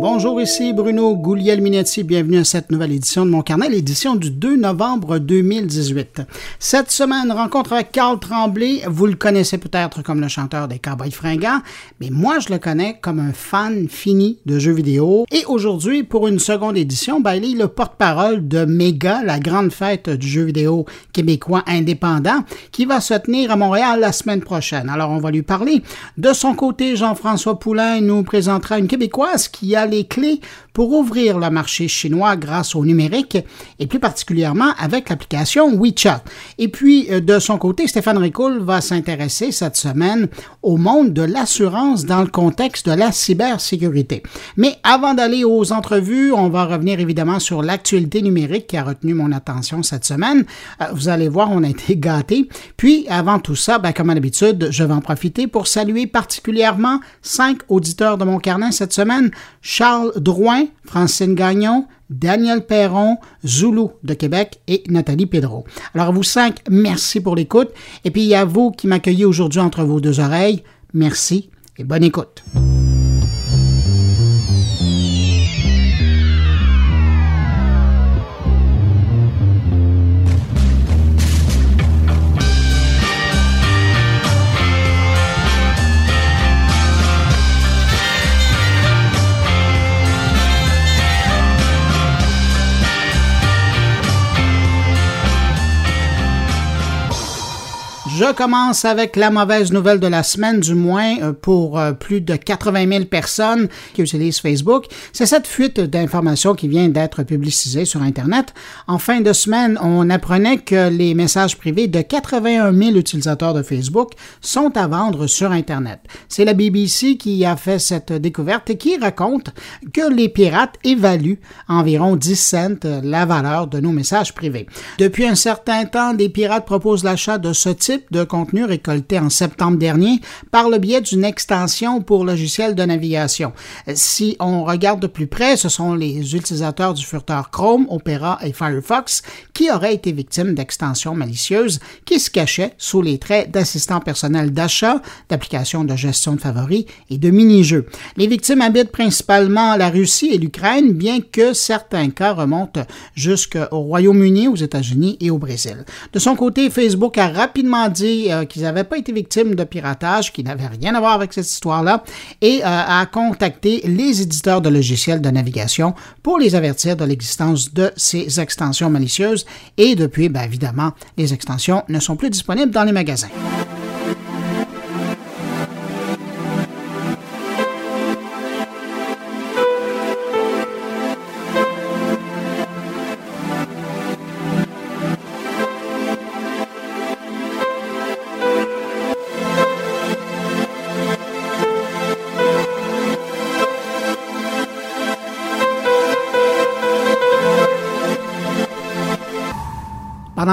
Bonjour, ici Bruno Gouliel-Minetti. Bienvenue à cette nouvelle édition de mon carnet, l'édition du 2 novembre 2018. Cette semaine, rencontre avec Carl Tremblay. Vous le connaissez peut-être comme le chanteur des Cowboys fringants, mais moi, je le connais comme un fan fini de jeux vidéo. Et aujourd'hui, pour une seconde édition, ben, il est le porte-parole de Mega, la grande fête du jeu vidéo québécois indépendant, qui va se tenir à Montréal la semaine prochaine. Alors, on va lui parler. De son côté, Jean-François Poulain nous présentera une Québécoise qui a les clés pour ouvrir le marché chinois grâce au numérique et plus particulièrement avec l'application WeChat. Et puis, euh, de son côté, Stéphane Ricoul va s'intéresser cette semaine au monde de l'assurance dans le contexte de la cybersécurité. Mais avant d'aller aux entrevues, on va revenir évidemment sur l'actualité numérique qui a retenu mon attention cette semaine. Euh, vous allez voir, on a été gâtés. Puis, avant tout ça, ben, comme à l'habitude, je vais en profiter pour saluer particulièrement cinq auditeurs de mon carnet cette semaine. Charles Drouin, Francine Gagnon, Daniel Perron, Zoulou de Québec et Nathalie Pedro. Alors vous cinq, merci pour l'écoute. Et puis a vous qui m'accueillez aujourd'hui entre vos deux oreilles. Merci et bonne écoute. Je commence avec la mauvaise nouvelle de la semaine, du moins euh, pour euh, plus de 80 000 personnes qui utilisent Facebook. C'est cette fuite d'informations qui vient d'être publicisée sur Internet. En fin de semaine, on apprenait que les messages privés de 81 000 utilisateurs de Facebook sont à vendre sur Internet. C'est la BBC qui a fait cette découverte et qui raconte que les pirates évaluent environ 10 cents la valeur de nos messages privés. Depuis un certain temps, des pirates proposent l'achat de ce type de contenu récolté en septembre dernier par le biais d'une extension pour logiciel de navigation. Si on regarde de plus près, ce sont les utilisateurs du furteur Chrome, Opera et Firefox qui auraient été victimes d'extensions malicieuses qui se cachaient sous les traits d'assistants personnels d'achat, d'applications de gestion de favoris et de mini-jeux. Les victimes habitent principalement la Russie et l'Ukraine, bien que certains cas remontent jusqu'au Royaume-Uni, aux États-Unis et au Brésil. De son côté, Facebook a rapidement dit euh, qu'ils n'avaient pas été victimes de piratage, qu'ils n'avaient rien à voir avec cette histoire-là, et euh, a contacté les éditeurs de logiciels de navigation pour les avertir de l'existence de ces extensions malicieuses. Et depuis, bien évidemment, les extensions ne sont plus disponibles dans les magasins.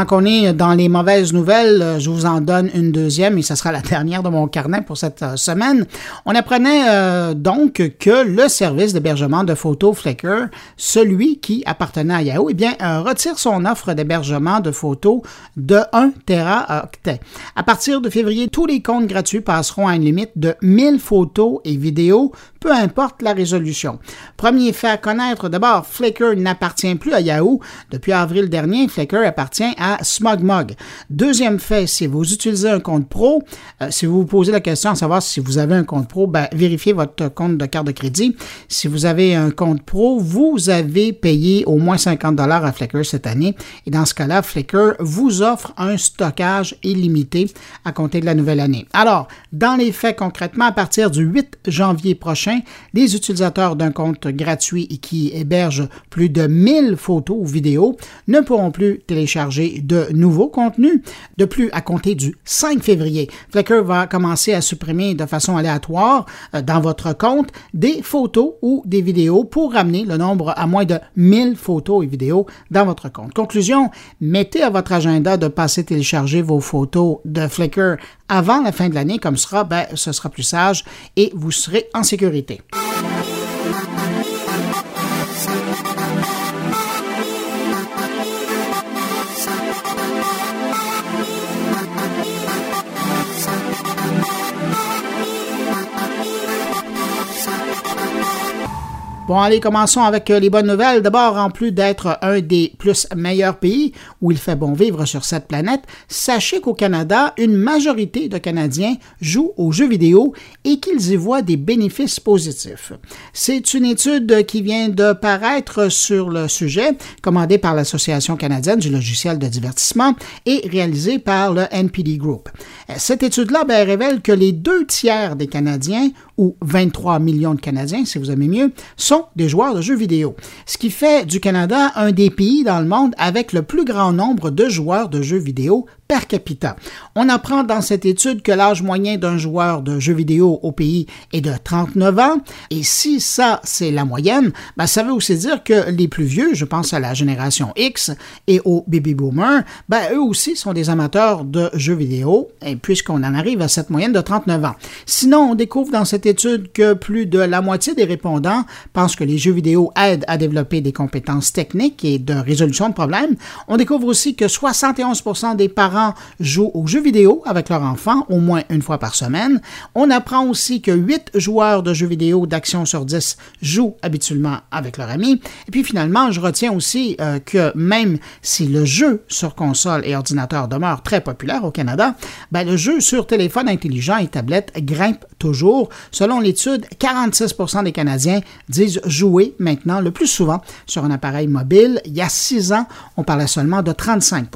Qu'on est dans les mauvaises nouvelles, euh, je vous en donne une deuxième et ce sera la dernière de mon carnet pour cette euh, semaine. On apprenait euh, donc que le service d'hébergement de photos Flickr, celui qui appartenait à Yahoo, eh bien, retire son offre d'hébergement de photos de 1 teraoctet. À partir de février, tous les comptes gratuits passeront à une limite de 1000 photos et vidéos peu importe la résolution. Premier fait à connaître, d'abord, Flickr n'appartient plus à Yahoo. Depuis avril dernier, Flickr appartient à SmugMug. Deuxième fait, si vous utilisez un compte pro, euh, si vous vous posez la question à savoir si vous avez un compte pro, ben, vérifiez votre compte de carte de crédit. Si vous avez un compte pro, vous avez payé au moins 50 dollars à Flickr cette année. Et dans ce cas-là, Flickr vous offre un stockage illimité à compter de la nouvelle année. Alors, dans les faits concrètement, à partir du 8 janvier prochain, les utilisateurs d'un compte gratuit qui héberge plus de 1000 photos ou vidéos ne pourront plus télécharger de nouveaux contenus. De plus, à compter du 5 février, Flickr va commencer à supprimer de façon aléatoire euh, dans votre compte des photos ou des vidéos pour ramener le nombre à moins de 1000 photos et vidéos dans votre compte. Conclusion, mettez à votre agenda de passer télécharger vos photos de Flickr avant la fin de l'année, comme sera, ben, ce sera plus sage et vous serez en sécurité. Bon, allez, commençons avec euh, les bonnes nouvelles. D'abord, en plus d'être un des plus meilleurs pays où il fait bon vivre sur cette planète, sachez qu'au Canada, une majorité de Canadiens jouent aux jeux vidéo et qu'ils y voient des bénéfices positifs. C'est une étude qui vient de paraître sur le sujet, commandée par l'Association canadienne du logiciel de divertissement et réalisée par le NPD Group. Cette étude-là ben, révèle que les deux tiers des Canadiens, ou 23 millions de Canadiens, si vous aimez mieux, sont des joueurs de jeux vidéo, ce qui fait du Canada un des pays dans le monde avec le plus grand nombre de joueurs de jeux vidéo per capita. On apprend dans cette étude que l'âge moyen d'un joueur de jeux vidéo au pays est de 39 ans, et si ça, c'est la moyenne, ben, ça veut aussi dire que les plus vieux, je pense à la génération X et aux baby boomers, ben, eux aussi sont des amateurs de jeux vidéo, puisqu'on en arrive à cette moyenne de 39 ans. Sinon, on découvre dans cette étude que plus de la moitié des répondants pensent que les jeux vidéo aident à développer des compétences techniques et de résolution de problèmes. On découvre aussi que 71% des parents jouent aux jeux vidéo avec leurs enfants au moins une fois par semaine. On apprend aussi que 8 joueurs de jeux vidéo d'action sur 10 jouent habituellement avec leurs amis. Et puis finalement, je retiens aussi euh, que même si le jeu sur console et ordinateur demeure très populaire au Canada, ben, le jeu sur téléphone intelligent et tablette grimpe toujours. Selon l'étude, 46% des Canadiens disent jouer maintenant le plus souvent sur un appareil mobile. Il y a six ans, on parlait seulement de 35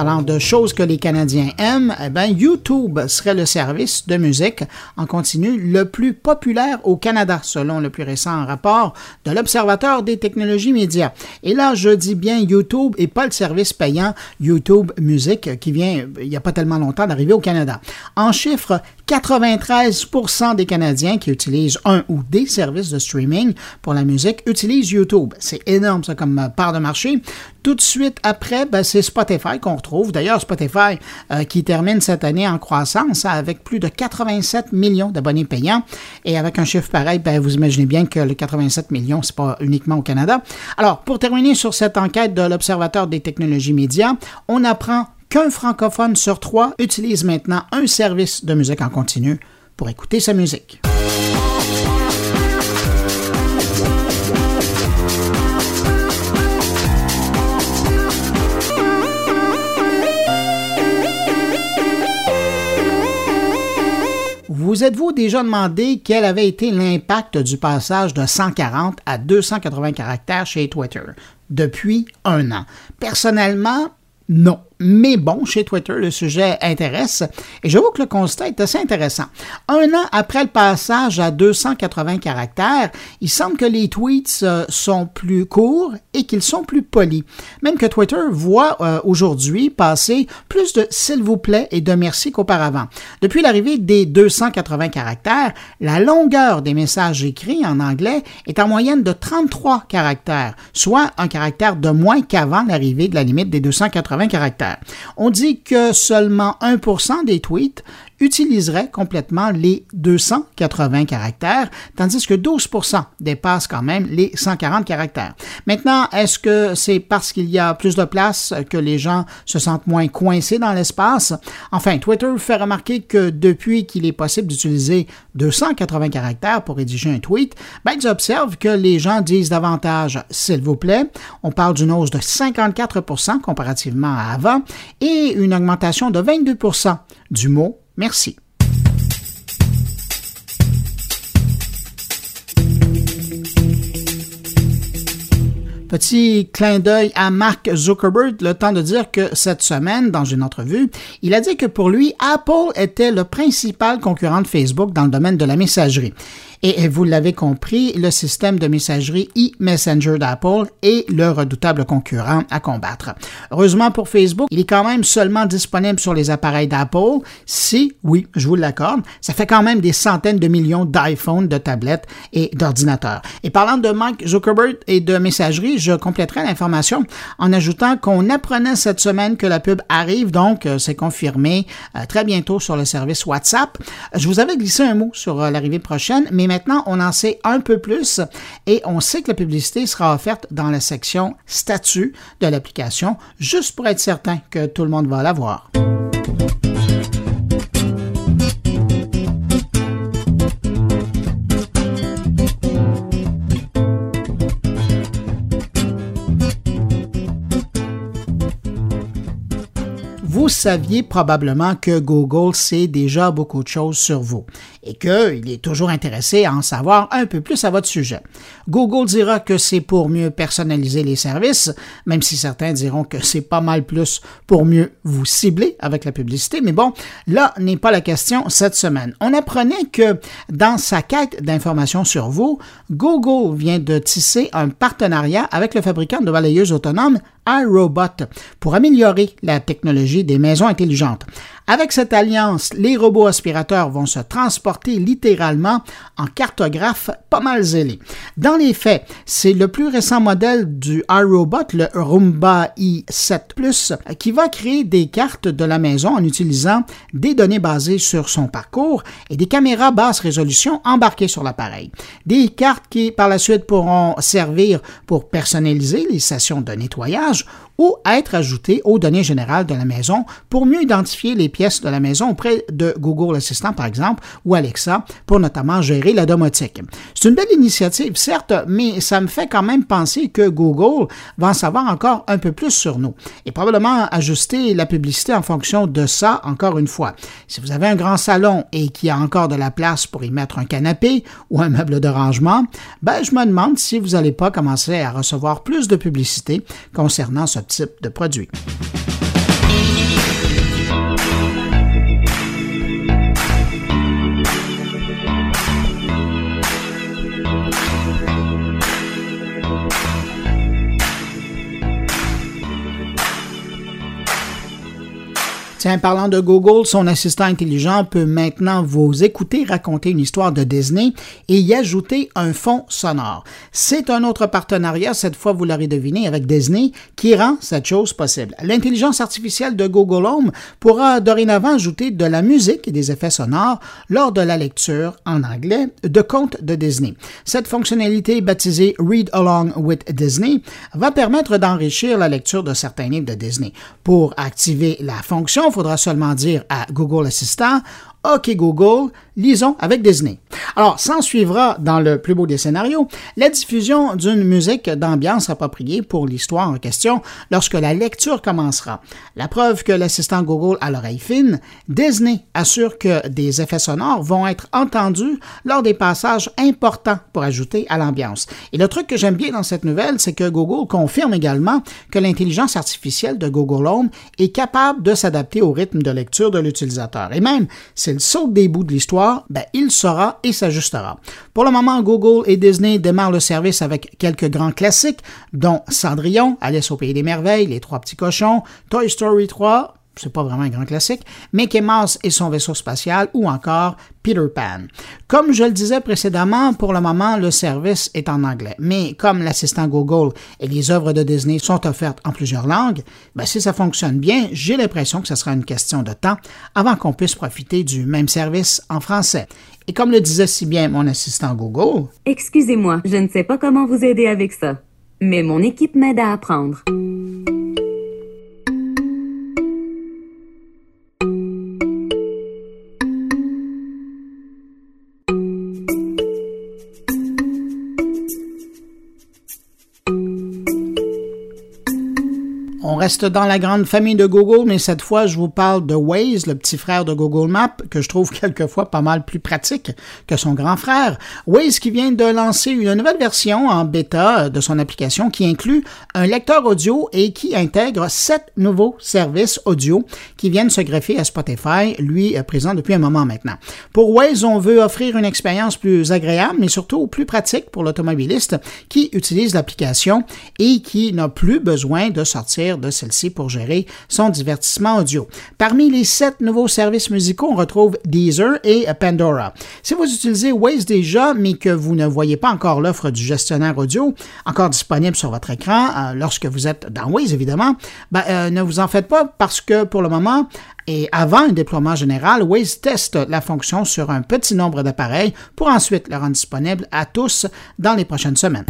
Parlant de choses que les Canadiens aiment, eh ben, YouTube serait le service de musique en continu le plus populaire au Canada, selon le plus récent rapport de l'Observateur des technologies médias. Et là, je dis bien YouTube et pas le service payant YouTube Music qui vient, il n'y a pas tellement longtemps, d'arriver au Canada. En chiffres, 93% des Canadiens qui utilisent un ou des services de streaming pour la musique utilisent YouTube. C'est énorme, ça, comme part de marché. Tout de suite après, ben, c'est Spotify qu'on retrouve. D'ailleurs, Spotify euh, qui termine cette année en croissance avec plus de 87 millions d'abonnés payants. Et avec un chiffre pareil, ben, vous imaginez bien que le 87 millions, c'est pas uniquement au Canada. Alors, pour terminer sur cette enquête de l'Observateur des technologies médias, on apprend qu'un francophone sur trois utilise maintenant un service de musique en continu pour écouter sa musique. Vous êtes-vous déjà demandé quel avait été l'impact du passage de 140 à 280 caractères chez Twitter? Depuis un an? Personnellement, non. Mais bon, chez Twitter, le sujet intéresse et j'avoue que le constat est assez intéressant. Un an après le passage à 280 caractères, il semble que les tweets euh, sont plus courts et qu'ils sont plus polis. Même que Twitter voit euh, aujourd'hui passer plus de s'il vous plaît et de merci qu'auparavant. Depuis l'arrivée des 280 caractères, la longueur des messages écrits en anglais est en moyenne de 33 caractères, soit un caractère de moins qu'avant l'arrivée de la limite des 280 caractères. On dit que seulement 1% des tweets utiliserait complètement les 280 caractères, tandis que 12% dépassent quand même les 140 caractères. Maintenant, est-ce que c'est parce qu'il y a plus de place que les gens se sentent moins coincés dans l'espace? Enfin, Twitter fait remarquer que depuis qu'il est possible d'utiliser 280 caractères pour rédiger un tweet, ben, ils observent que les gens disent davantage s'il vous plaît. On parle d'une hausse de 54% comparativement à avant et une augmentation de 22% du mot Merci. Petit clin d'œil à Mark Zuckerberg, le temps de dire que cette semaine, dans une entrevue, il a dit que pour lui, Apple était le principal concurrent de Facebook dans le domaine de la messagerie. Et vous l'avez compris, le système de messagerie e-Messenger d'Apple est le redoutable concurrent à combattre. Heureusement pour Facebook, il est quand même seulement disponible sur les appareils d'Apple. Si, oui, je vous l'accorde, ça fait quand même des centaines de millions d'iPhones, de tablettes et d'ordinateurs. Et parlant de Mike Zuckerberg et de messagerie, je compléterai l'information en ajoutant qu'on apprenait cette semaine que la pub arrive, donc euh, c'est confirmé euh, très bientôt sur le service WhatsApp. Je vous avais glissé un mot sur euh, l'arrivée prochaine, mais maintenant, on en sait un peu plus et on sait que la publicité sera offerte dans la section statut de l'application, juste pour être certain que tout le monde va la voir. vous saviez probablement que Google sait déjà beaucoup de choses sur vous et qu'il est toujours intéressé à en savoir un peu plus à votre sujet. Google dira que c'est pour mieux personnaliser les services, même si certains diront que c'est pas mal plus pour mieux vous cibler avec la publicité, mais bon, là n'est pas la question cette semaine. On apprenait que dans sa quête d'informations sur vous, Google vient de tisser un partenariat avec le fabricant de balayeuses autonomes iRobot pour améliorer la technologie des maisons intelligentes. Avec cette alliance, les robots aspirateurs vont se transporter littéralement en cartographe pas mal zélé. Dans les faits, c'est le plus récent modèle du iRobot, le Roomba i7 Plus, qui va créer des cartes de la maison en utilisant des données basées sur son parcours et des caméras basse résolution embarquées sur l'appareil. Des cartes qui, par la suite, pourront servir pour personnaliser les sessions de nettoyage ou être ajoutées aux données générales de la maison pour mieux identifier les pièces de la maison auprès de Google Assistant, par exemple, ou Alexa, pour notamment gérer la domotique. C'est une belle initiative, certes, mais ça me fait quand même penser que Google va en savoir encore un peu plus sur nous et probablement ajuster la publicité en fonction de ça, encore une fois. Si vous avez un grand salon et qu'il y a encore de la place pour y mettre un canapé ou un meuble de rangement, ben, je me demande si vous n'allez pas commencer à recevoir plus de publicité concernant ce type de produit. Tiens, parlant de Google, son assistant intelligent peut maintenant vous écouter raconter une histoire de Disney et y ajouter un fond sonore. C'est un autre partenariat, cette fois vous l'aurez deviné, avec Disney, qui rend cette chose possible. L'intelligence artificielle de Google Home pourra dorénavant ajouter de la musique et des effets sonores lors de la lecture en anglais de contes de Disney. Cette fonctionnalité baptisée Read Along with Disney va permettre d'enrichir la lecture de certains livres de Disney. Pour activer la fonction, faudra seulement dire à Google Assistant OK Google, lisons avec Disney. Alors, s'en suivra, dans le plus beau des scénarios, la diffusion d'une musique d'ambiance appropriée pour l'histoire en question lorsque la lecture commencera. La preuve que l'assistant Google a l'oreille fine, Disney assure que des effets sonores vont être entendus lors des passages importants pour ajouter à l'ambiance. Et le truc que j'aime bien dans cette nouvelle, c'est que Google confirme également que l'intelligence artificielle de Google Home est capable de s'adapter au rythme de lecture de l'utilisateur. Et même, s'il saute des bouts de l'histoire, ben, il saura et s'ajustera. Pour le moment, Google et Disney démarrent le service avec quelques grands classiques, dont Cendrillon, Alice au Pays des Merveilles, Les Trois Petits Cochons, Toy Story 3, c'est pas vraiment un grand classique, Mickey Mouse et son vaisseau spatial ou encore Peter Pan. Comme je le disais précédemment, pour le moment, le service est en anglais. Mais comme l'assistant Google et les œuvres de Disney sont offertes en plusieurs langues, ben si ça fonctionne bien, j'ai l'impression que ce sera une question de temps avant qu'on puisse profiter du même service en français. Et comme le disait si bien mon assistant Google, Excusez-moi, je ne sais pas comment vous aider avec ça, mais mon équipe m'aide à apprendre. Reste dans la grande famille de Google, mais cette fois, je vous parle de Waze, le petit frère de Google Maps, que je trouve quelquefois pas mal plus pratique que son grand frère. Waze qui vient de lancer une nouvelle version en bêta de son application qui inclut un lecteur audio et qui intègre sept nouveaux services audio qui viennent se greffer à Spotify, lui euh, présent depuis un moment maintenant. Pour Waze, on veut offrir une expérience plus agréable, mais surtout plus pratique pour l'automobiliste qui utilise l'application et qui n'a plus besoin de sortir de celle-ci pour gérer son divertissement audio. Parmi les sept nouveaux services musicaux, on retrouve Deezer et Pandora. Si vous utilisez Waze déjà, mais que vous ne voyez pas encore l'offre du gestionnaire audio encore disponible sur votre écran, euh, lorsque vous êtes dans Waze évidemment, ben, euh, ne vous en faites pas parce que pour le moment, et avant un déploiement général, Waze teste la fonction sur un petit nombre d'appareils pour ensuite le rendre disponible à tous dans les prochaines semaines.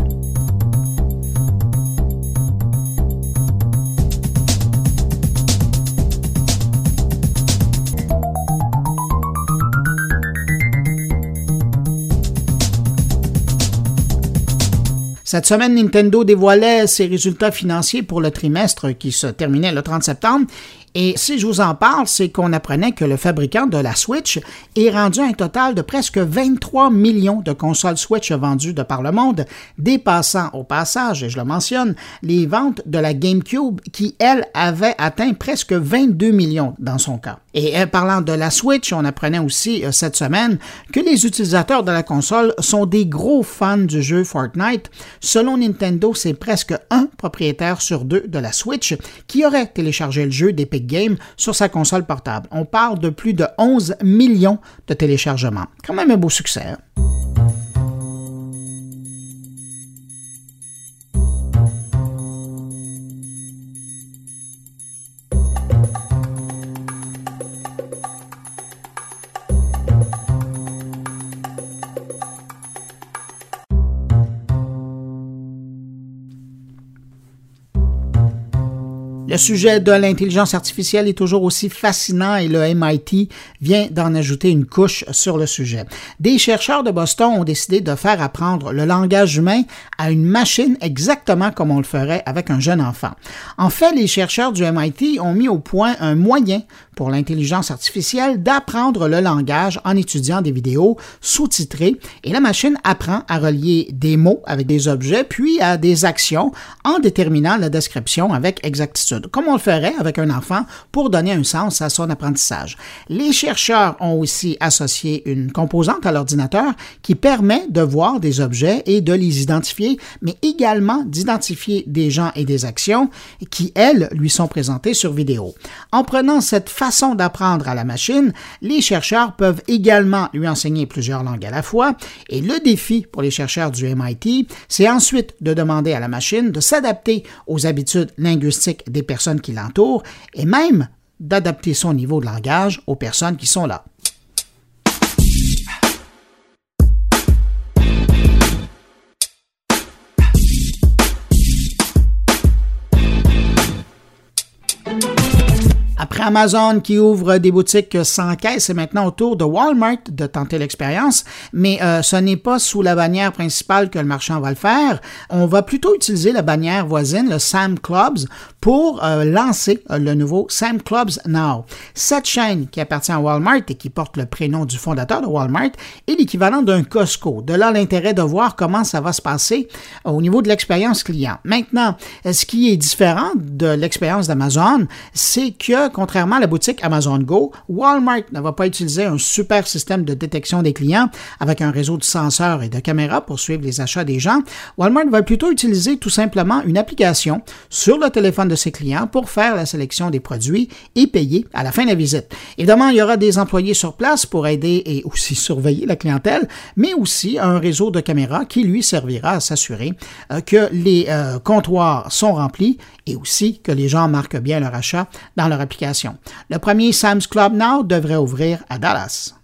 Cette semaine, Nintendo dévoilait ses résultats financiers pour le trimestre qui se terminait le 30 septembre et si je vous en parle, c'est qu'on apprenait que le fabricant de la Switch est rendu un total de presque 23 millions de consoles Switch vendues de par le monde, dépassant au passage, et je le mentionne, les ventes de la GameCube qui, elle, avait atteint presque 22 millions dans son cas. Et euh, parlant de la Switch, on apprenait aussi euh, cette semaine que les utilisateurs de la console sont des gros fans du jeu Fortnite. Selon Nintendo, c'est presque un propriétaire sur deux de la Switch qui aurait téléchargé le jeu d'Epic Game sur sa console portable. On parle de plus de 11 millions de téléchargements. Quand même un beau succès. Hein? Le sujet de l'intelligence artificielle est toujours aussi fascinant et le MIT vient d'en ajouter une couche sur le sujet. Des chercheurs de Boston ont décidé de faire apprendre le langage humain à une machine exactement comme on le ferait avec un jeune enfant. En fait, les chercheurs du MIT ont mis au point un moyen pour l'intelligence artificielle d'apprendre le langage en étudiant des vidéos sous-titrées et la machine apprend à relier des mots avec des objets puis à des actions en déterminant la description avec exactitude, comme on le ferait avec un enfant pour donner un sens à son apprentissage. Les chercheurs ont aussi associé une composante à l'ordinateur qui permet de voir des objets et de les identifier, mais également d'identifier des gens et des actions qui, elles, lui sont présentées sur vidéo. En prenant cette façon d'apprendre à la machine, les chercheurs peuvent également lui enseigner plusieurs langues à la fois, et le défi pour les chercheurs du MIT, c'est ensuite de demander à la machine de s'adapter aux habitudes linguistiques des personnes qui l'entourent, et même d'adapter son niveau de langage aux personnes qui sont là. Amazon qui ouvre des boutiques sans caisse, c'est maintenant au tour de Walmart de tenter l'expérience, mais euh, ce n'est pas sous la bannière principale que le marchand va le faire. On va plutôt utiliser la bannière voisine, le Sam Clubs, pour euh, lancer euh, le nouveau Sam Clubs Now. Cette chaîne qui appartient à Walmart et qui porte le prénom du fondateur de Walmart est l'équivalent d'un Costco. De là l'intérêt de voir comment ça va se passer au niveau de l'expérience client. Maintenant, ce qui est différent de l'expérience d'Amazon, c'est que contrairement à la boutique Amazon Go, Walmart ne va pas utiliser un super système de détection des clients avec un réseau de senseurs et de caméras pour suivre les achats des gens. Walmart va plutôt utiliser tout simplement une application sur le téléphone de ses clients pour faire la sélection des produits et payer à la fin de la visite. Évidemment, il y aura des employés sur place pour aider et aussi surveiller la clientèle, mais aussi un réseau de caméras qui lui servira à s'assurer euh, que les euh, comptoirs sont remplis et aussi que les gens marquent bien leur achat dans leur application. Le premier Sam's Club Now devrait ouvrir à Dallas.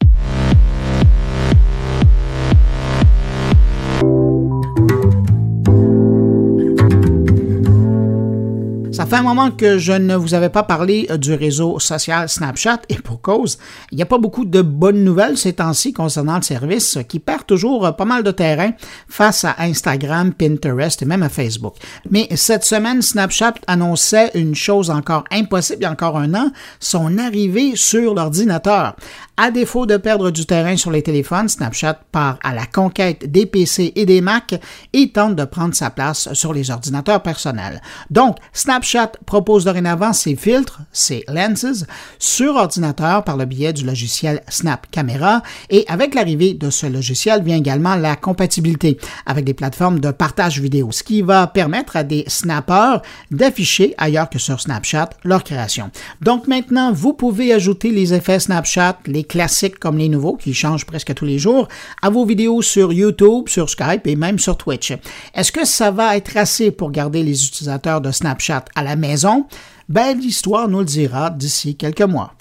Ça fait un moment que je ne vous avais pas parlé euh, du réseau social Snapchat et pour cause, il n'y a pas beaucoup de bonnes nouvelles ces temps-ci concernant le service qui perd toujours euh, pas mal de terrain face à Instagram, Pinterest et même à Facebook. Mais cette semaine, Snapchat annonçait une chose encore impossible il y a encore un an, son arrivée sur l'ordinateur. À défaut de perdre du terrain sur les téléphones, Snapchat part à la conquête des PC et des Mac et tente de prendre sa place sur les ordinateurs personnels. Donc, Snapchat Snapchat propose dorénavant ses filtres, ses lenses, sur ordinateur par le biais du logiciel Snap Camera et avec l'arrivée de ce logiciel vient également la compatibilité avec des plateformes de partage vidéo, ce qui va permettre à des snappers d'afficher ailleurs que sur Snapchat leur création. Donc maintenant, vous pouvez ajouter les effets Snapchat, les classiques comme les nouveaux qui changent presque tous les jours, à vos vidéos sur YouTube, sur Skype et même sur Twitch. Est-ce que ça va être assez pour garder les utilisateurs de Snapchat à la maison? Ben, l'histoire nous le dira d'ici quelques mois.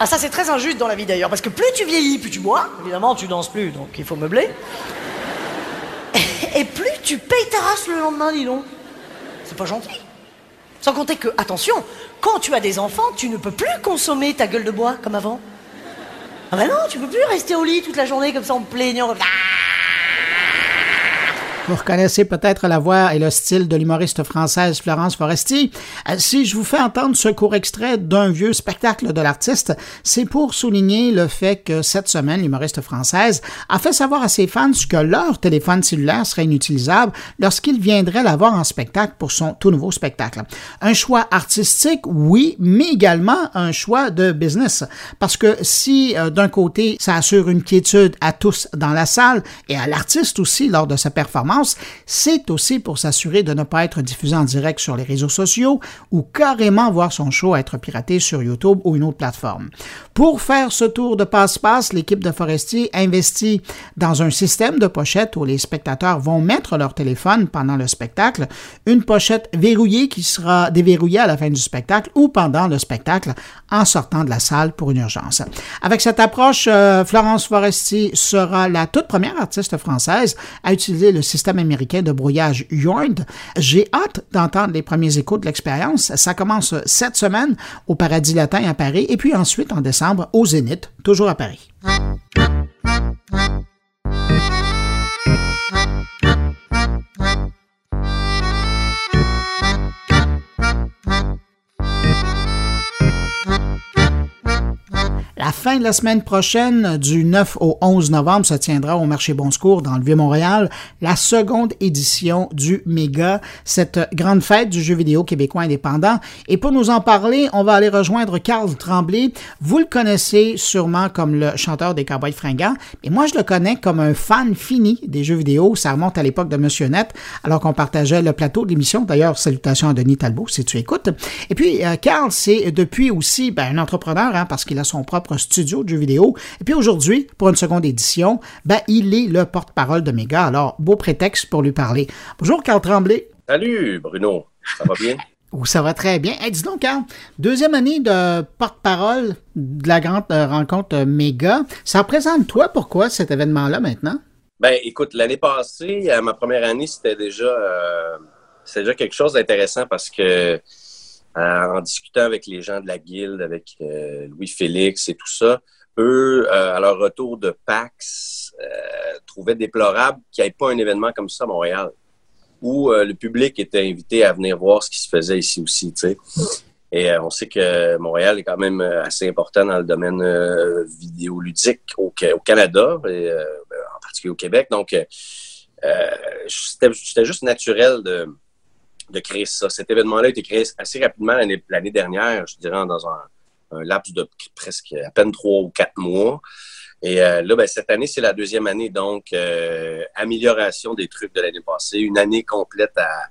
Ah ça c'est très injuste dans la vie d'ailleurs, parce que plus tu vieillis, plus tu bois, évidemment tu danses plus, donc il faut meubler. Et plus tu payes ta race le lendemain, dis donc. C'est pas gentil. Sans compter que, attention, quand tu as des enfants, tu ne peux plus consommer ta gueule de bois comme avant. Ah bah non, tu peux plus rester au lit toute la journée comme ça en plaignant. Vous reconnaissez peut-être la voix et le style de l'humoriste française Florence Foresti. Euh, si je vous fais entendre ce court extrait d'un vieux spectacle de l'artiste, c'est pour souligner le fait que cette semaine, l'humoriste française a fait savoir à ses fans que leur téléphone cellulaire serait inutilisable lorsqu'il viendrait l'avoir en spectacle pour son tout nouveau spectacle. Un choix artistique, oui, mais également un choix de business. Parce que si euh, d'un côté, ça assure une quiétude à tous dans la salle et à l'artiste aussi lors de sa performance, c'est aussi pour s'assurer de ne pas être diffusé en direct sur les réseaux sociaux ou carrément voir son show être piraté sur YouTube ou une autre plateforme. Pour faire ce tour de passe-passe, l'équipe de Forestier investit dans un système de pochette où les spectateurs vont mettre leur téléphone pendant le spectacle, une pochette verrouillée qui sera déverrouillée à la fin du spectacle ou pendant le spectacle en sortant de la salle pour une urgence. Avec cette approche, euh, Florence Forestier sera la toute première artiste française à utiliser le système américain de brouillage Yord. J'ai hâte d'entendre les premiers échos de l'expérience. Ça commence cette semaine au Paradis Latin à Paris et puis ensuite en décembre au Zénith, toujours à Paris. La fin de la semaine prochaine, du 9 au 11 novembre, se tiendra au marché Bon Secours dans le Vieux-Montréal la seconde édition du Méga, cette grande fête du jeu vidéo québécois indépendant. Et pour nous en parler, on va aller rejoindre Carl Tremblay. Vous le connaissez sûrement comme le chanteur des Cowboys fringants, mais moi je le connais comme un fan fini des jeux vidéo. Ça remonte à l'époque de Monsieur Net, alors qu'on partageait le plateau de l'émission. D'ailleurs, salutations à Denis Talbot si tu écoutes. Et puis, euh, Carl, c'est depuis aussi ben, un entrepreneur, hein, parce qu'il a son propre studio de jeux vidéo. Et puis aujourd'hui, pour une seconde édition, ben, il est le porte-parole de Mega. Alors, beau prétexte pour lui parler. Bonjour, Carl Tremblay. Salut, Bruno. Ça va bien? Oh, ça va très bien. dis donc, Carl, deuxième année de porte-parole de la grande euh, rencontre euh, Méga. Ça représente toi pourquoi cet événement-là maintenant? Ben, écoute, l'année passée, ma première année, c'était déjà, euh, déjà quelque chose d'intéressant parce que en discutant avec les gens de la guilde, avec euh, Louis-Félix et tout ça, eux, euh, à leur retour de PAX, euh, trouvaient déplorable qu'il n'y ait pas un événement comme ça à Montréal, où le public était invité à venir voir ce qui se faisait ici aussi. Et on sait que Montréal est quand même assez important dans le domaine vidéoludique au, au, Canada, en particulier au Québec. Donc, c'était juste naturel de de créer ça. Cet événement-là a été créé assez rapidement l'année dernière, je dirais, dans un, laps de presque à peine trois ou quatre mois. Et euh, là, ben, cette année, c'est la deuxième année, donc euh, amélioration des trucs de l'année passée, une année complète à,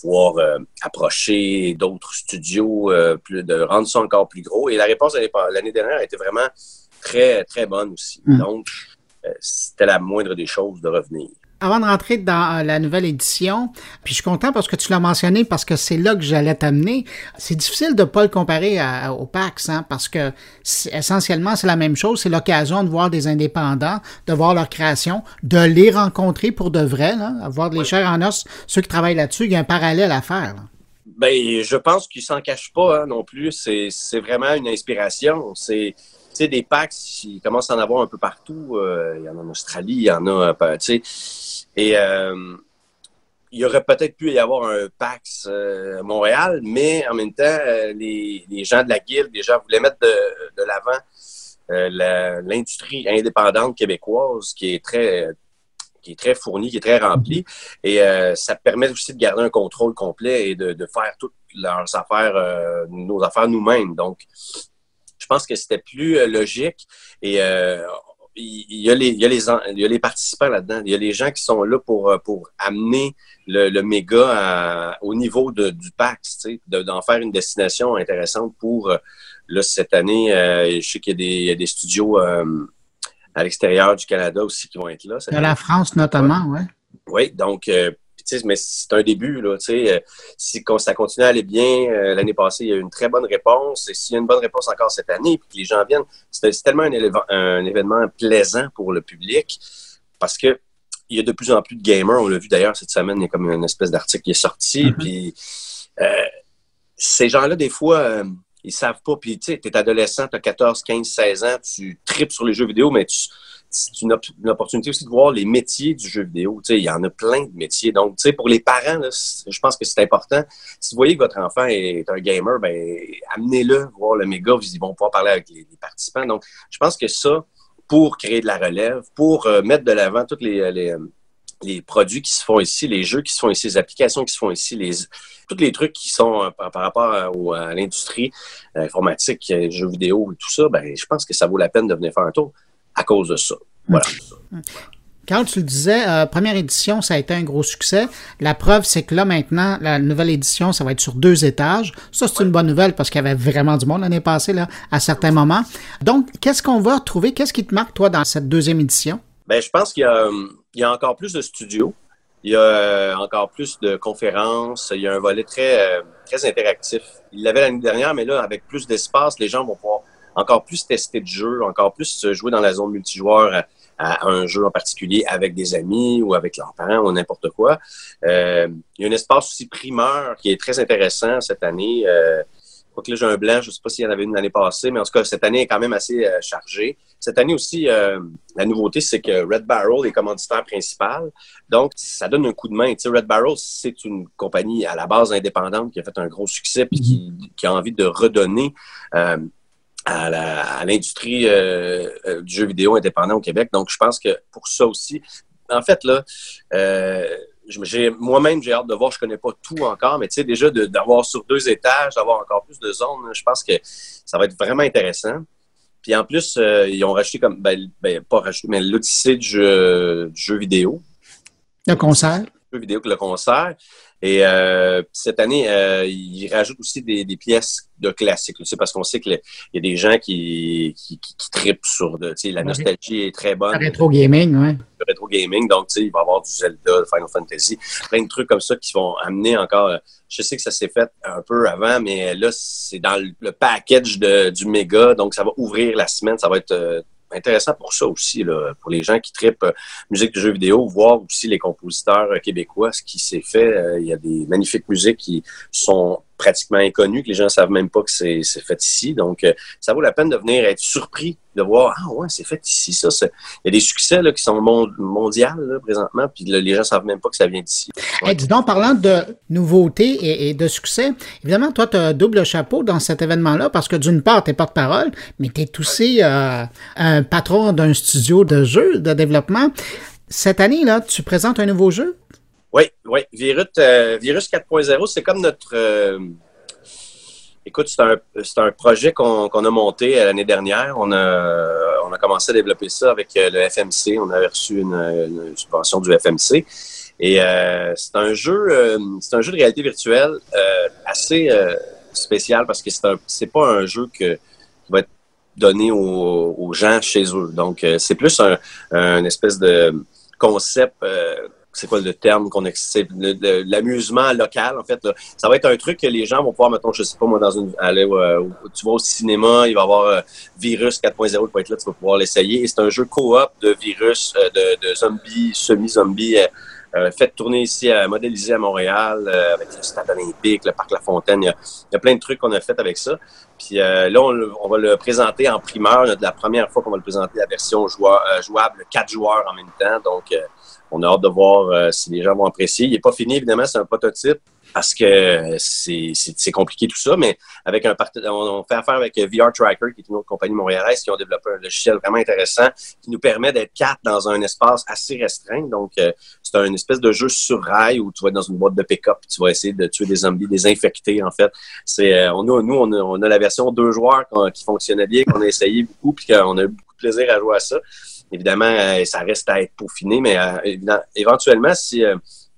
pouvoir euh, approcher d'autres studios, plus, de rendre ça encore plus gros. Et la réponse l'année dernière a été vraiment très, très bonne aussi. Mm. Donc, c'était la moindre des choses de revenir avant de rentrer dans euh, la nouvelle édition, puis je suis content parce que tu l'as mentionné, parce que c'est là que j'allais t'amener. C'est difficile de pas le comparer au PAX, hein, parce que essentiellement c'est la même chose. C'est l'occasion de voir des indépendants, de voir leur création, de les rencontrer pour de vrai, là, avoir de les chairs en os. Ceux qui travaillent là-dessus, il y a un parallèle à faire. Ben, je pense qu'ils s'en cachent pas hein, non plus. C'est vraiment une inspiration. C'est tu sais, des PAX, ils commencent à en avoir un peu partout. Euh, il y en a en Australie, il y en a, tu sais. Et euh, il y aurait peut-être pu y avoir un PAX euh, Montréal, mais en même temps, euh, les, gens de la guilde, les gens voulaient mettre de, l'avant l'industrie indépendante québécoise qui est très qui est très fournie, qui est très remplie. Et ça permet aussi de garder un contrôle complet et de, faire toutes leurs affaires, nos affaires nous-mêmes. Donc, je pense que c'était plus logique et il y, a les, il, y a les, il y a les participants là-dedans. Il y a les gens qui sont là pour, pour amener le, le méga au niveau de, du PAX, d'en faire une destination intéressante pour là, cette année. Euh, je sais qu'il y, y, a des studios euh, à l'extérieur du Canada aussi qui vont être là. De la France notamment, oui. Oui, donc euh, mais c'est un début. Là, euh, si ça continue à aller bien, euh, l'année passée, il y a eu une très bonne réponse. Et s'il y a une bonne réponse encore cette année, puis que les gens viennent, c'est tellement un, événement plaisant pour le public parce que il y a de plus en plus de gamers. On l'a vu d'ailleurs cette semaine, il y a comme une espèce d'article qui est sorti. Mm-hmm. Puis euh, ces gens-là, des fois, ils savent pas. Puis tu sais, es adolescent, tu as 14, 15, 16 ans, tu tripes sur les jeux vidéo, mais tu c'est une, opportunité aussi de voir les métiers du jeu vidéo. il y en a plein de métiers. Donc, pour les parents, je pense que c'est important. Si vous voyez que votre enfant est un gamer, ben, amenez-le voir le méga. Ils vont pouvoir parler avec les, participants. Donc, je pense que ça, pour créer de la relève, pour euh, mettre de l'avant tous les, les, produits qui se font ici, les jeux qui se font ici, les applications qui se font ici, les, tous les trucs qui sont euh, par, rapport à, l'industrie euh, informatique, jeux vidéo, tout ça, ben, je pense que ça vaut la peine de venir faire un tour à cause de ça. Voilà. Quand tu le disais, euh, première édition, ça a été un gros succès. La preuve, c'est que là, maintenant, la nouvelle édition, ça va être sur deux étages. Ça, c'est une bonne nouvelle parce qu'il y avait vraiment du monde l'année passée, là, à certains moments. Donc, qu'est-ce qu'on va retrouver? Qu'est-ce qui te marque, toi, dans cette deuxième édition? Bien, je pense qu'il y, a, encore plus de studios. Il y a euh, encore plus de conférences. Il y a un volet très, euh, très interactif. Il l'avait l'année dernière, mais là, avec plus d'espace, les gens vont pouvoir encore plus tester de jeu, encore plus jouer dans la zone multijoueur à, un jeu en particulier avec des amis ou avec leurs parents ou n'importe quoi. Euh, il y a un espace aussi primeur qui est très intéressant cette année. Euh, que là, j'ai un blanc, je ne sais pas s'il y en avait une l'année passée, mais en tout cas, cette année est quand même assez euh, chargée. Cette année aussi, euh, la nouveauté, c'est que Red Barrel est commanditaire principal. Donc, ça donne un coup de main. Tu sais, Red Barrel, c'est une compagnie à la base indépendante qui a fait un gros succès et qui, qui a envie de redonner euh, à l'industrie euh, euh, du jeu vidéo indépendant au Québec. Donc, je pense que pour ça aussi, en fait, là, euh, moi-même, j'ai hâte de voir, je connais pas tout encore, mais tu sais, déjà d'avoir sur deux étages, d'avoir encore plus de zones, je pense que ça va être vraiment intéressant. Puis en plus, ils ont racheté comme, ben, ben pas racheté, mais l'Odyssée du jeu, du jeu vidéo. Le concert. Le jeu vidéo que le concert. Et euh, cette année, euh, ils rajoutent aussi des, pièces de classiques. C'est parce qu'on sait qu'il y a des gens qui, qui, qui, tripent sur de, la nostalgie est très bonne. Le rétro gaming, oui. Le rétro gaming, donc il va y avoir du Zelda, Final Fantasy, plein de trucs comme ça qui vont amener encore. Euh, je sais que ça s'est fait un peu avant, mais là, c'est dans le, package de, du méga, donc ça va ouvrir la semaine, ça va être euh, intéressant pour ça aussi, là, pour les gens qui tripent euh, musique de jeux vidéo, voir aussi les compositeurs euh, québécois, ce qui s'est fait. Euh, il y a des magnifiques musiques qui sont pratiquement inconnues, que les gens ne savent même pas que c'est fait ici. Donc, ça vaut la peine de venir être surpris de voir Ah ouais, c'est fait ici, ça. Il y a des succès qui sont mondiaux présentement, puis les gens ne savent même pas que ça vient d'ici. Ouais. dis donc, parlant de nouveautés et, de succès, évidemment, toi, tu as un double chapeau dans cet événement-là, parce que d'une part, tu es porte-parole, mais tu es aussi un patron d'un studio de jeux, de développement. Cette année, là, tu présentes un nouveau jeu? Oui, oui. Virus, euh, Virus 4.0, c'est comme notre. Euh, écoute, c'est un, un, projet qu'on a monté l'année dernière. On a, on a commencé à développer ça avec euh, le FMC. On avait reçu une, subvention du FMC. Et c'est un jeu, c'est un jeu de réalité virtuelle assez spécial parce que c'est pas un jeu que, qui va être donné aux, gens chez eux. Donc, euh, c'est plus un, espèce de concept. Euh, c'est quoi le terme qu'on c'est l'amusement local en fait ça va être un truc que les gens vont pouvoir mettons je sais pas moi dans une aller euh, tu vas au cinéma il va y avoir virus 4.0 qui va être là tu vas pouvoir l'essayer et c'est un jeu coop de virus de, de zombies semi zombies euh, fait tourner ici, à modéliser à Montréal, euh, avec le stade olympique, le parc La Fontaine. Il y a, plein de trucs qu'on a fait avec ça. Puis euh, là, on, va le présenter en primeur. C'est la première fois qu'on va le présenter la version jouable, quatre joueurs en même temps. Donc, on a hâte de voir si les gens vont apprécier. Il n'est pas fini, évidemment, c'est un prototype. parce que c'est compliqué tout ça, mais avec un on, fait affaire avec VR Tracker, qui est une autre compagnie montréalaise, qui ont développé un logiciel vraiment intéressant qui nous permet d'être quatre dans un espace assez restreint. Donc, euh, c'est un espèce de jeu sur rail où tu vas être dans une boîte de pick-up tu vas essayer de tuer des zombies, des infectés, en fait. C'est, euh, on nous, on a, la version deux joueurs qui fonctionnait bien, qu'on a essayé beaucoup, puis qu'on a eu beaucoup de plaisir à jouer à ça. Évidemment, euh, ça reste à être peaufiné, mais éventuellement, si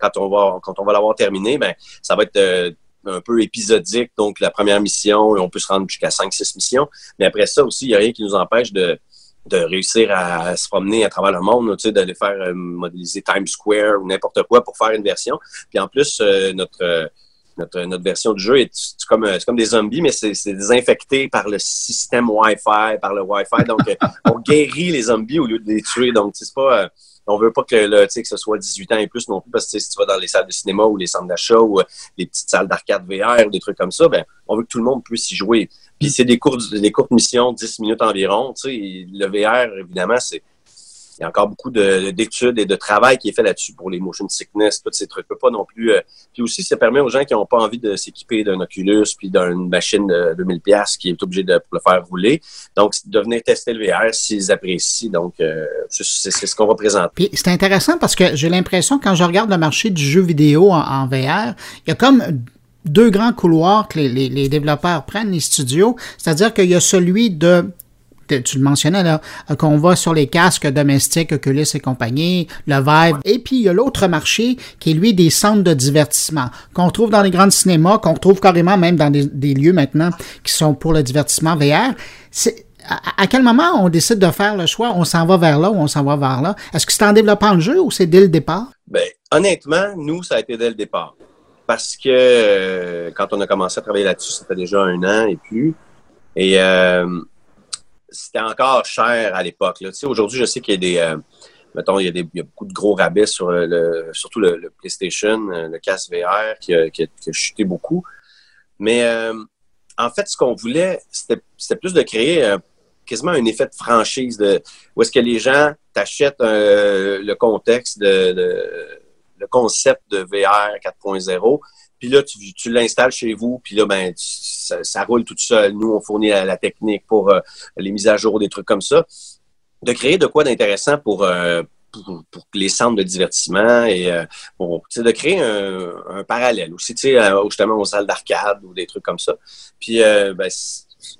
quand on va quand on va l'avoir terminé, ben ça va être euh, un peu épisodique. Donc, la première mission, on peut se rendre jusqu'à 5-6 missions. Mais après ça aussi, il n'y a rien qui nous empêche de, de réussir à se promener à travers le monde, tu sais, d'aller faire euh, modéliser Times Square ou n'importe quoi pour faire une version. Puis en plus, euh, notre, notre, notre, version du jeu est, comme, comme des zombies, mais c'est désinfecté par le système Wi-Fi, par le Wi-Fi. Donc, on guérit les zombies au lieu de les tuer. Donc, c'est pas on veut pas que, le, que ce soit 18 ans et plus non plus, parce que si tu vas dans les salles de cinéma ou les centres d'achat ou euh, les petites salles d'arcade VR ou des trucs comme ça, ben, on veut que tout le monde puisse y jouer. Puis c'est des courtes, des courtes missions, 10 minutes environ. Le VR, évidemment, c'est il y a encore beaucoup d'études et de travail qui est fait là-dessus pour les motion sickness, tous ces trucs. Pas non plus. Euh, puis aussi, ça permet aux gens qui n'ont pas envie de s'équiper d'un Oculus puis d'une machine de 2000 pièces qui est obligé de le faire rouler. Donc, de venir tester le VR s'ils apprécient. Donc, euh, c'est ce qu'on représente. Puis c'est intéressant parce que j'ai l'impression quand je regarde le marché du jeu vidéo en, VR, il y a comme deux grands couloirs que les, les développeurs prennent, les studios. C'est-à-dire qu'il y a celui de tu le mentionnais là, euh, qu'on va sur les casques domestiques, Oculus et compagnie, le Vive. Et puis, il y a l'autre marché qui est, lui, des centres de divertissement, qu'on trouve dans les grands cinémas, qu'on trouve carrément même dans des, lieux maintenant qui sont pour le divertissement VR. À, quel moment on décide de faire le choix? On s'en va vers là ou on s'en va vers là? Est-ce que c'est en développant le jeu ou c'est dès le départ? Ben, honnêtement, nous, ça a été dès le départ. Parce que euh, quand on a commencé à travailler là-dessus, c'était déjà un an et plus. Et euh, c'était encore cher à l'époque. Aujourd'hui, je sais qu'il y a des. Euh, mettons, il y, a des, beaucoup de gros rabais sur le, surtout le, PlayStation, euh, le casque VR qui a, chuté beaucoup. Mais euh, en fait, ce qu'on voulait, c'était plus de créer quasiment un effet de franchise de où est-ce que les gens t'achètent le contexte de, le concept de VR 4.0 puis là, tu, l'installes chez vous, puis là, ben, ça, roule tout seul. Nous, on fournit la, technique pour euh, les mises à jour, des trucs comme ça. De créer de quoi d'intéressant pour, euh, pour, les centres de divertissement et euh, de créer un, parallèle aussi, tu sais, justement aux salles d'arcade ou des trucs comme ça. Puis, ben,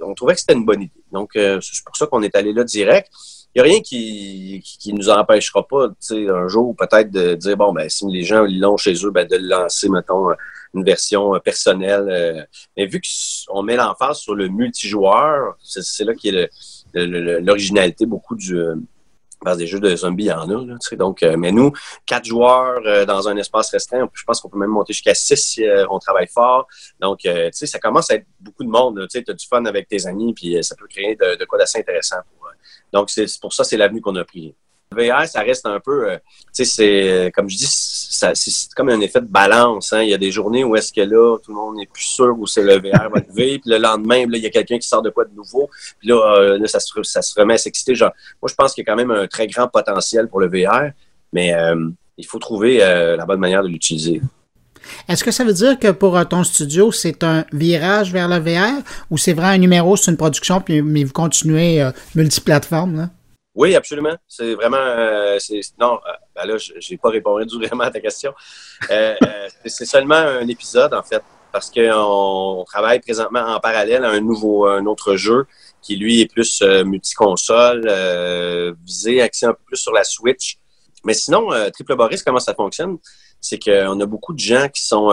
on trouvait que c'était une bonne idée. Donc, c'est pour ça qu'on est allé là direct il n'y a rien qui, qui, nous empêchera pas, tu sais, un jour peut-être de dire, bon, ben, si les gens l'ont chez eux, ben, de le lancer, mettons, une version euh, personnelle. Euh, mais vu qu'on met l'emphase sur le multijoueur, c'est là qui est l'originalité beaucoup du euh, des jeux de zombies, il y en a. Donc, mais nous, quatre joueurs dans un espace restreint, je pense qu'on peut même monter jusqu'à six si on travaille fort. Donc, tu sais, ça commence à être beaucoup de monde. Tu as du fun avec tes amis, puis ça peut créer de, quoi d'assez intéressant. donc, c'est pour ça, c'est l'avenue qu'on a pris. VR, ça reste un peu, tu sais, c'est, comme je dis, c'est comme un effet de balance. Hein. Il y a des journées où est-ce que là, tout le monde n'est plus sûr où c'est le VR va lever, puis le lendemain, il y a quelqu'un qui sort de quoi de nouveau, puis là, euh, ça, se, remet à s'exciter. Moi, je pense qu'il y a quand même un très grand potentiel pour le VR, mais il faut trouver la bonne manière de l'utiliser. Est-ce que ça veut dire que pour ton studio, c'est un virage vers le VR ou c'est vraiment un numéro, c'est une production, puis, mais vous continuez multiplateforme? Là? Oui, absolument. C'est vraiment. Euh, non, euh, ben là, j'ai pas répondu vraiment à ta question. Euh, c'est seulement un épisode, en fait, parce qu'on travaille présentement en parallèle à un nouveau, un autre jeu qui, lui, est plus multiconsole, visé, axé un peu plus sur la Switch. Mais sinon, Triple Boris, comment ça fonctionne? C'est qu'on a beaucoup de gens qui sont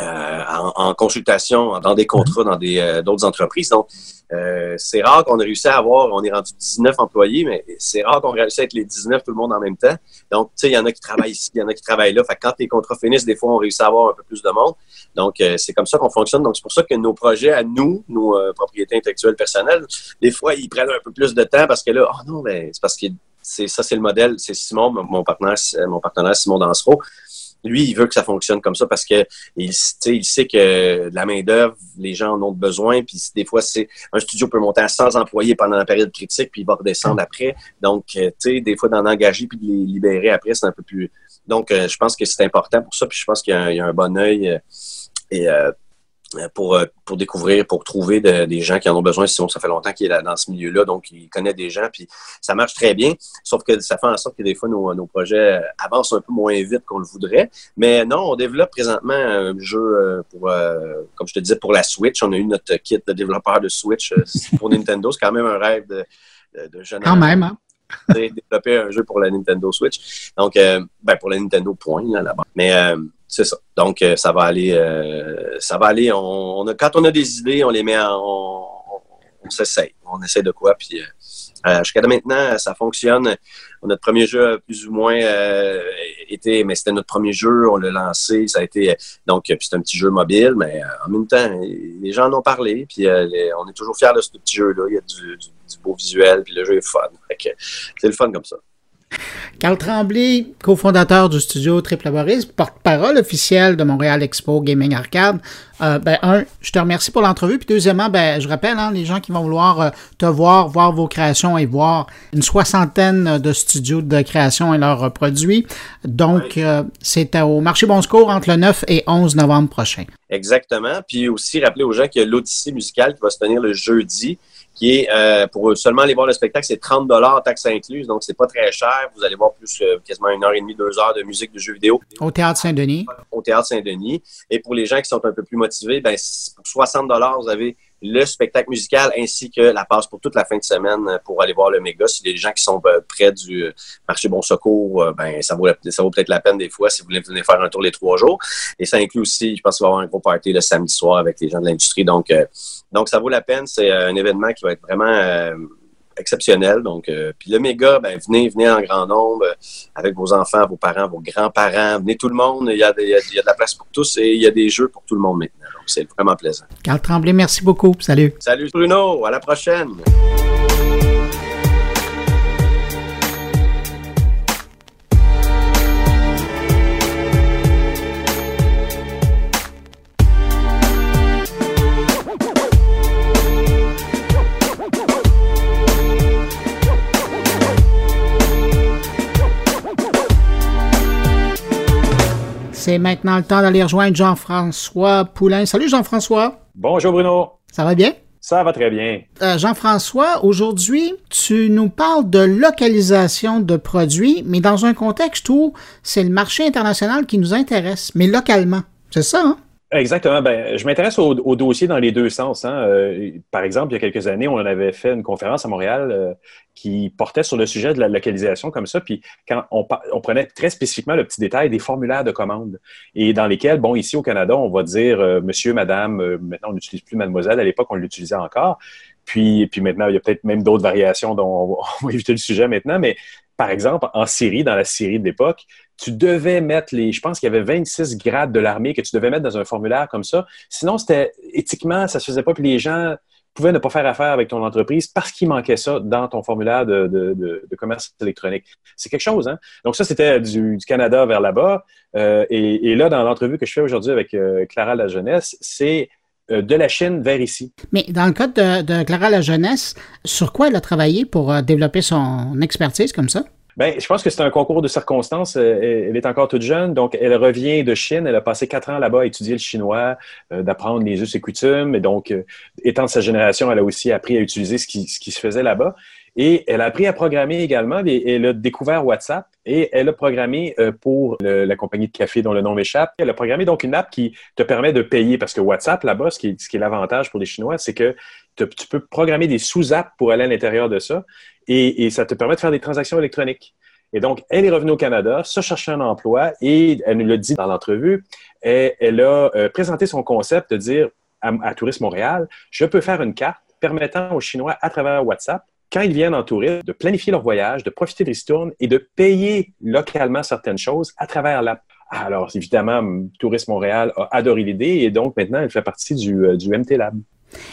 euh, en, consultation, dans des contrats, dans des euh, d'autres entreprises. Donc, euh, c'est rare qu'on ait réussi à avoir, on est rendu 19 employés, mais c'est rare qu'on réussisse à être les 19 tout le monde en même temps. Donc, tu sais, il y en a qui travaillent ici, il y en a qui travaillent là. Fait que quand les contrats finissent, des fois, on réussit à avoir un peu plus de monde. Donc, c'est comme ça qu'on fonctionne. Donc, c'est pour ça que nos projets à nous, nos propriétés intellectuelles personnelles, des fois, ils prennent un peu plus de temps parce que là, oh non, mais c'est parce que c'est ça, c'est le modèle. C'est Simon, mon partenaire, mon partenaire Simon Dansereau lui, il veut que ça fonctionne comme ça parce que il, il sait que la main-d'œuvre, les gens en ont besoin. Puis des fois, c'est un studio peut monter à 100 employés pendant la période critique, puis il va redescendre après. Donc, tu sais, des fois, d'en engager puis de les libérer après, c'est un peu plus. Donc, je pense que c'est important pour ça. Puis je pense qu'il y, a un bon œil. et euh, pour, euh, pour découvrir, pour trouver des gens qui en ont besoin. Sinon, ça fait longtemps qu'il est là, dans ce milieu-là, donc il connaît des gens, puis ça marche très bien. Sauf que ça fait en sorte que des fois, nos, nos projets avancent un peu moins vite qu'on le voudrait. Mais non, on développe présentement un jeu euh, pour, comme je te disais, pour la Switch. On a eu notre kit de développeur de Switch pour Nintendo. C'est quand même un rêve de, de, jeune. Quand même, hein? développer un jeu pour la Nintendo Switch. Donc, ben, pour la Nintendo Point, là-bas. Mais c'est ça. Donc, euh, ça va aller. Euh, ça va aller. On, a, quand on a des idées, on les met en. On, on, s'essaye. On essaie de quoi. Puis, euh, jusqu'à maintenant, ça fonctionne. Notre premier jeu, plus ou moins, était. Mais c'était notre premier jeu. On l'a lancé. Ça a été. Donc, c'est un petit jeu mobile. Mais en même temps, les gens en ont parlé. Puis, on est toujours fiers de ce petit jeu-là. Il y a du, beau visuel. Puis, le jeu est fun. c'est le fun comme ça. Carl Tremblay, cofondateur du studio Triple Boris, porte-parole officiel de Montréal Expo Gaming Arcade. Euh, ben, un, je te remercie pour l'entrevue. Puis deuxièmement, ben, je rappelle, hein, les gens qui vont vouloir euh, te voir, voir vos créations et voir une soixantaine de studios de création et leurs produits. Donc, euh, c'est au marché Bon Secours entre le 9 et 11 novembre prochain. Exactement. Puis aussi, rappeler aux gens qu'il y a l'Odyssée musicale qui va se tenir le jeudi qui est euh, pour seulement aller voir le spectacle, c'est 30 dollars taxes incluses, donc c'est pas très cher. Vous allez voir plus euh, quasiment une heure et demie, deux heures de musique de jeux vidéo. Au Théâtre Saint-Denis. Au Théâtre Saint-Denis. Et pour les gens qui sont un peu plus motivés, ben pour 60 dollars, vous avez le spectacle musical ainsi que la passe pour toute la fin de semaine pour aller voir le méga. Si les gens qui sont euh, près du marché Bon Secours, ben ça vaut, ça vaut peut-être la peine des fois si vous voulez venir faire un tour les trois jours. Et ça inclut aussi, je pense qu'il va y avoir un gros party le samedi soir avec les gens de l'industrie. Donc, donc, ça vaut la peine. C'est euh, un événement qui va être vraiment euh, exceptionnel. Donc, euh, puis le méga, ben, venez, venez en grand nombre avec vos enfants, vos parents, vos grands-parents. Venez tout le monde. Il y, a, il y, a, de la place pour tous et il y a des jeux pour tout le monde maintenant. Donc, c'est vraiment plaisant. Carl Tremblay, merci beaucoup. Salut. Salut Bruno. À la prochaine. C'est maintenant le temps d'aller rejoindre Jean-François Poulain. Salut Jean-François. Bonjour Bruno. Ça va bien? Ça va très bien. Euh, Jean-François, aujourd'hui, tu nous parles de localisation de produits, mais dans un contexte où c'est le marché international qui nous intéresse, mais localement. C'est ça, hein? Exactement. Ben, je m'intéresse au, dossier dans les deux sens. Hein. Euh, par exemple, il y a quelques années, on avait fait une conférence à Montréal euh, qui portait sur le sujet de la localisation comme ça. Puis quand on, prenait très spécifiquement le petit détail des formulaires de commande et dans lesquels, bon, ici au Canada, on va dire euh, monsieur, madame, maintenant on n'utilise plus mademoiselle, à l'époque on l'utilisait encore. Puis, puis maintenant, il y a peut-être même d'autres variations dont on va, on va éviter le sujet maintenant, mais par exemple, en Syrie, dans la Syrie de l'époque, tu devais mettre les, je pense qu'il y avait 26 grades de l'armée que tu devais mettre dans un formulaire comme ça. Sinon, c'était éthiquement, ça se faisait pas, puis les gens pouvaient ne pas faire affaire avec ton entreprise parce qu'il manquait ça dans ton formulaire de, commerce électronique. C'est quelque chose, hein? Donc ça, c'était du, Canada vers là-bas. Euh, et, là, dans l'entrevue que je fais aujourd'hui avec euh, Clara La Jeunesse, c'est euh, de la Chine vers ici. Mais dans le cas de, Clara La Jeunesse, sur quoi elle a travaillé pour développer son expertise comme ça? Bien, je pense que c'est un concours de circonstances. Euh, elle est encore toute jeune, donc elle revient de Chine. Elle a passé quatre ans là-bas à étudier le chinois, euh, d'apprendre les us et coutumes. Et donc, euh, étant de sa génération, elle a aussi appris à utiliser ce qui, ce qui se faisait là-bas. Et elle a appris à programmer également. Elle a découvert WhatsApp et elle a programmé pour la compagnie de café dont le nom m'échappe. Elle a programmé donc une app qui te permet de payer parce que WhatsApp là-bas, ce qui ce qui est l'avantage pour les Chinois, c'est que tu peux programmer des sous-apps pour aller à l'intérieur de ça et, ça te permet de faire des transactions électroniques. Et donc, elle est revenue au Canada, se chercher un emploi et elle nous l'a dit dans l'entrevue, elle, a euh, présenté son concept de dire à, Tourisme Montréal, je peux faire une carte permettant aux Chinois à travers WhatsApp quand ils viennent en tourisme, de planifier leur voyage, de profiter de ristournes et de payer localement certaines choses à travers l'app. Alors, évidemment, Tourisme Montréal a adoré l'idée et donc maintenant, elle fait partie du, euh, du MT Lab.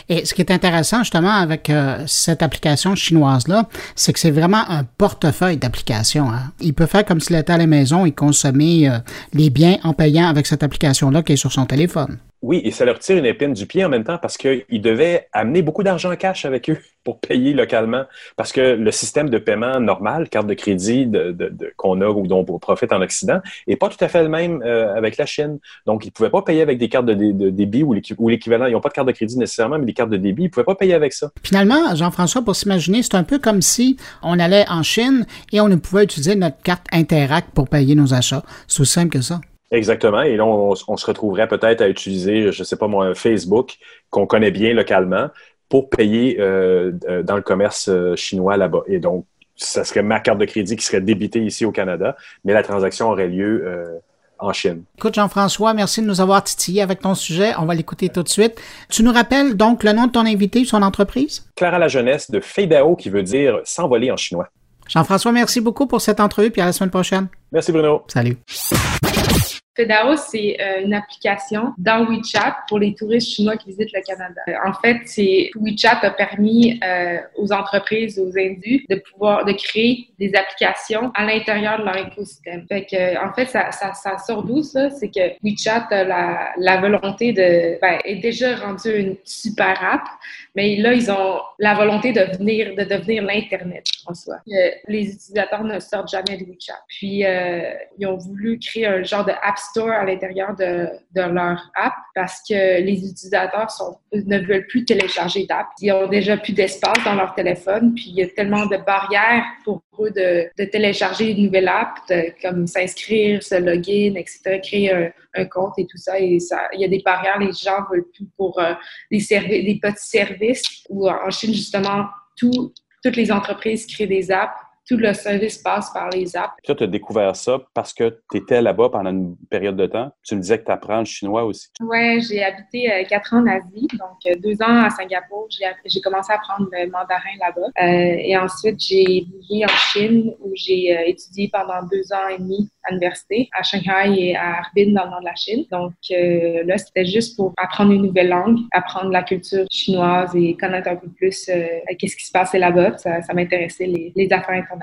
Et ce qui est intéressant justement avec euh, cette application chinoise-là, c'est que c'est vraiment un portefeuille d'applications. Hein. Il peut faire comme s'il était à la maison et consommer euh, les biens en payant avec cette application-là qui est sur son téléphone. Oui, et ça leur tire une épine du pied en même temps parce qu'ils devaient amener beaucoup d'argent cash avec eux pour payer localement. Parce que le système de paiement normal, carte de crédit de, qu'on a ou dont on profite en Occident, n'est pas tout à fait le même euh, avec la Chine. Donc, ils ne pouvaient pas payer avec des cartes de, débit ou l'équivalent. Ils n'ont pas de carte de crédit nécessairement, mais des cartes de débit, ils ne pouvaient pas payer avec ça. Finalement, Jean-François, pour s'imaginer, c'est un peu comme si on allait en Chine et on ne pouvait utiliser notre carte Interact pour payer nos achats. C'est aussi simple que ça. Exactement. Et là, on, se retrouverait peut-être à utiliser, je ne sais pas moi, Facebook qu'on connaît bien localement pour payer euh, euh, dans le commerce euh, chinois là-bas. Et donc, ça serait ma carte de crédit qui serait débitée ici au Canada, mais la transaction aurait lieu en Chine. Écoute, Jean-François, merci de nous avoir titillé avec ton sujet. On va l'écouter tout de suite. Tu nous rappelles donc le nom de ton invité, son entreprise? Clara La Jeunesse de Feidao, qui veut dire s'envoler en chinois. Jean-François, merci beaucoup pour cette entrevue, puis à la semaine prochaine. Merci Bruno. Salut. Fedao, c'est euh, une application dans WeChat pour les touristes chinois qui visitent le Canada. Euh, en fait, WeChat a permis euh, aux entreprises, aux individus de pouvoir de créer des applications à l'intérieur de leur écosystème. En fait, ça, ça, sort d'où ça? C'est que WeChat a la, la volonté de ben, est déjà rendu une super app, mais là ils ont la volonté de venir de devenir l'internet en soi. les utilisateurs ne sortent jamais de WeChat. Puis ils ont voulu créer un genre de app store à l'intérieur de, de, leur app parce que les utilisateurs ne veulent plus télécharger d'app. Ils ont déjà plus d'espace dans leur téléphone, puis il y a tellement de barrières pour de, télécharger une nouvelle app, comme s'inscrire, se login, etc., créer un, compte et tout ça. Il y a des barrières, les gens veulent plus pour euh, des, petits services où en Chine, justement, tout, toutes les entreprises créent des apps tout le service passe par les apps. Toi, tu as découvert ça parce que tu étais là-bas pendant une période de temps. Tu me disais que tu apprends le chinois aussi. Oui, j'ai habité euh, quatre ans en Asie, donc euh, deux ans à Singapour. J'ai commencé à apprendre le mandarin là-bas. Euh, et ensuite, j'ai vécu en Chine où j'ai étudié pendant deux ans et demi à l'université, à Shanghai et à Harbin dans le nord de la Chine. Donc là, c'était juste pour apprendre une nouvelle langue, apprendre la culture chinoise et connaître un peu plus qu'est-ce qui se passait là-bas. Ça, ça m'intéressait les, les affaires internationales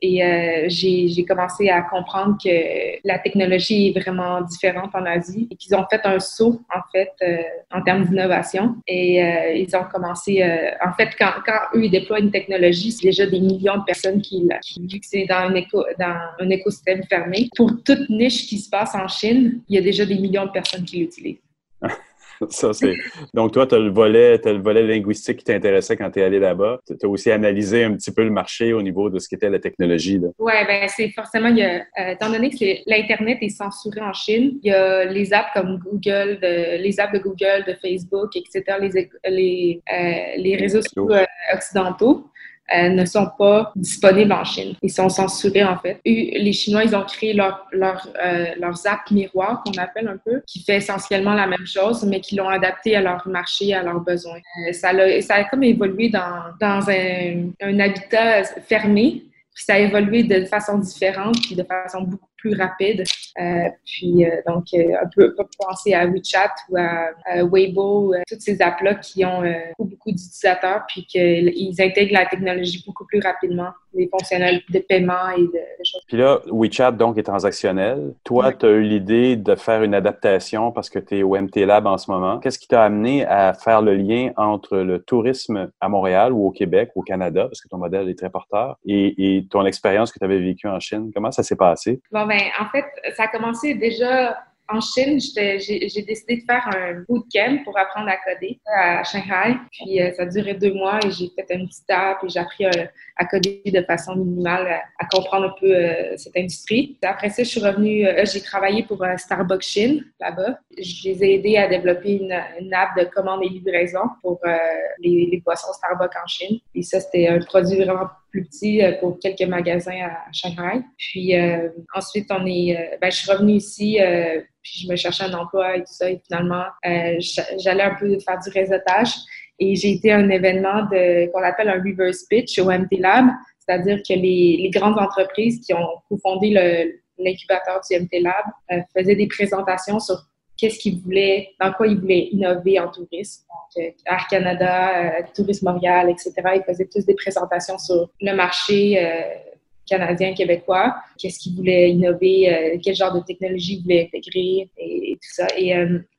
et euh, j'ai commencé à comprendre que la technologie est vraiment différente en Asie et qu'ils ont fait un saut, en fait, euh, en termes d'innovation. Et euh, ils ont commencé, en fait, quand, quand, eux, ils déploient une technologie, c'est déjà des millions de personnes qui, qui vu que c'est dans un écosystème fermé. Pour toute niche qui se passe en Chine, il y a déjà des millions de personnes qui l'utilisent. Ça, c'est... Donc, toi, tu as, le volet, le volet linguistique qui t'intéressait quand tu es allé là-bas. Tu as aussi analysé un petit peu le marché au niveau de ce qu'était la technologie. Oui, ben c'est forcément, il y a, euh, étant donné que l'Internet est censuré en Chine, il y a les apps comme Google, les apps de Google, de Facebook, etc., les, les, euh, les réseaux sociaux euh, occidentaux euh, ne sont pas disponibles en Chine. Ils sont censurés, en fait. les Chinois, ils ont créé leur, leur, euh, leurs apps miroirs, qu'on appelle un peu, qui fait essentiellement la même chose, mais qui l'ont adapté à leur marché, à leurs besoins. Euh, ça, a, ça a comme évolué dans, dans un, un habitat fermé, puis ça a évolué de façon différente, puis de façon beaucoup plus rapide. Euh, puis euh, donc, euh, un peu, penser à WeChat ou à, Weibo, toutes ces apps-là qui ont beaucoup, beaucoup d'utilisateurs, puis qu'ils intègrent la technologie beaucoup plus rapidement, les fonctionnels de paiement et de, choses. Puis là, WeChat, donc, est transactionnel. Toi, tu as eu l'idée de faire une adaptation parce que tu es au MT Lab en ce moment. Qu'est-ce qui t'a amené à faire le lien entre le tourisme à Montréal ou au Québec, ou au Canada, parce que ton modèle est très porteur, et, ton expérience que tu avais vécue en Chine? Comment ça s'est passé? Ben, en fait, ça a commencé déjà en Chine, j'ai décidé de faire un bootcamp pour apprendre à coder à Shanghai. Puis euh, ça a duré deux mois et j'ai fait une petite app et j'ai appris euh, à, coder de façon minimale, à, comprendre un peu euh, cette industrie. Après ça, je suis revenue, j'ai travaillé pour Starbucks Chine là-bas. Je les ai aidés à développer une, app de commande et livraison pour les, les, boissons Starbucks en Chine. Et ça, c'était un produit vraiment plus petit pour quelques magasins à Shanghai. Puis ensuite, on est, ben, je suis revenue ici puis je me cherchais un emploi et tout ça. Et finalement, euh, j'allais un peu faire du réseautage. Et j'ai été à un événement qu'on appelle un reverse pitch au MT Lab, c'est-à-dire que les, grandes entreprises qui ont cofondé l'incubateur du MT Lab euh, faisaient des présentations sur qu'est-ce qu'ils voulaient, dans quoi ils voulaient innover en tourisme. Donc, euh, Air Canada, euh, Tourisme Montréal, etc. Ils faisaient tous des présentations sur le marché euh, canadien, québécois, qu'est-ce qu'ils voulaient innover, quel genre de technologie ils voulaient intégrer et, tout ça. Et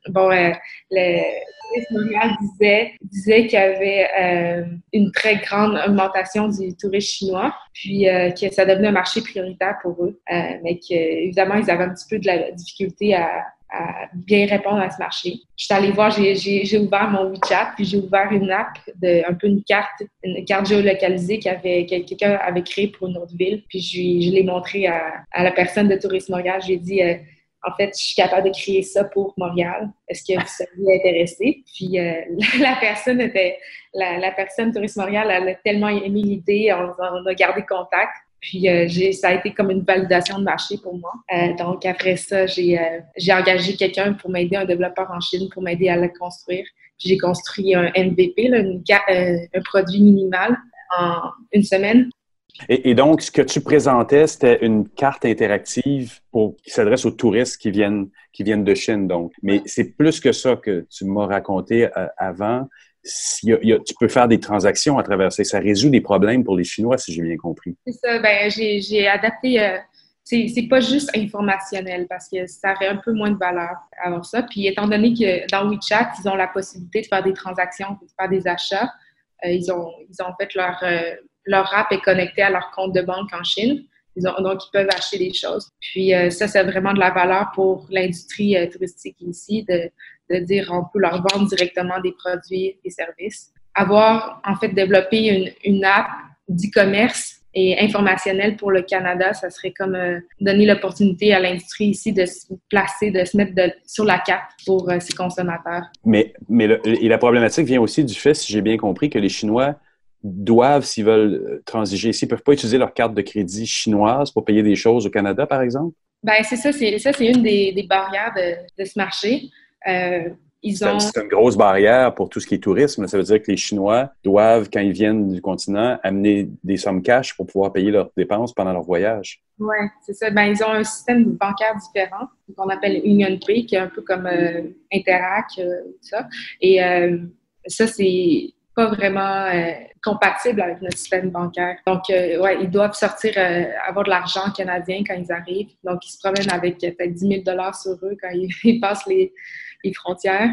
bon, le Tourisme Montréal disait, disait qu'il y avait une très grande augmentation du tourisme chinois, puis que ça devenait un marché prioritaire pour eux, mais qu'évidemment, ils avaient un petit peu de la difficulté à à bien répondre à ce marché. Je suis allée voir, j'ai ouvert mon WeChat, puis j'ai ouvert une app, un peu une carte, une carte géolocalisée qu'avait quelqu'un avait créée pour une autre ville. Puis je, je l'ai montré à, la personne de Tourisme Montréal. J'ai dit, euh, en fait, je suis capable de créer ça pour Montréal. Est-ce que vous seriez intéressé? Puis euh, la, personne était, la, personne Tourisme Montréal, elle a tellement aimé l'idée, on, a gardé contact. Puis euh, ça a été comme une validation de marché pour moi. Euh, donc après ça, j'ai euh, j'ai engagé quelqu'un pour m'aider, un développeur en Chine, pour m'aider à le construire. Puis j'ai construit un MVP, là, une, un produit minimal en une semaine. Et, et, donc, ce que tu présentais, c'était une carte interactive pour, qui s'adresse aux touristes qui viennent, qui viennent de Chine. Donc, mais c'est plus que ça que tu m'as raconté avant tu peux faire des transactions à travers ça. Ça résout des problèmes pour les Chinois, si j'ai bien compris. C'est ça. Ben, j'ai adapté. Euh, c'est pas juste informationnel parce que ça aurait un peu moins de valeur avoir ça. Puis étant donné que dans WeChat, ils ont la possibilité de faire des transactions, de faire des achats, euh, ils, ont, ils ont fait leur, euh, leur app est connectée à leur compte de banque en Chine. Donc, ils peuvent acheter des choses. Puis ça, c'est vraiment de la valeur pour l'industrie touristique ici, de dire on peut leur vendre directement des produits et services. Avoir en fait développé une, une app d'e-commerce et informationnelle pour le Canada, ça serait comme euh, donner l'opportunité à l'industrie ici de se placer, de se mettre sur la carte pour euh, ses consommateurs. Mais, mais et la problématique vient aussi du fait, si j'ai bien compris, que les Chinois doivent, s'ils veulent euh, transiger ici, ne peuvent pas utiliser leur carte de crédit chinoise pour payer des choses au Canada, par exemple? Ben c'est ça, c'est ça, c'est une des, des barrières de, de, ce marché. Euh, c'est une grosse barrière pour tout ce qui est tourisme. Ça veut dire que les Chinois doivent, quand ils viennent du continent, amener des sommes cash pour pouvoir payer leurs dépenses pendant leur voyage. Oui, c'est ça. Ben, ils ont un système bancaire différent qu'on appelle UnionPay, qui est un peu comme euh, Interac, euh, ça. Et ça, c'est pas vraiment compatible avec notre système bancaire. Donc, ouais, ils doivent sortir, avoir de l'argent canadien quand ils arrivent. Donc, ils se promènent avec peut-être 10 000 sur eux quand ils passent les les frontières.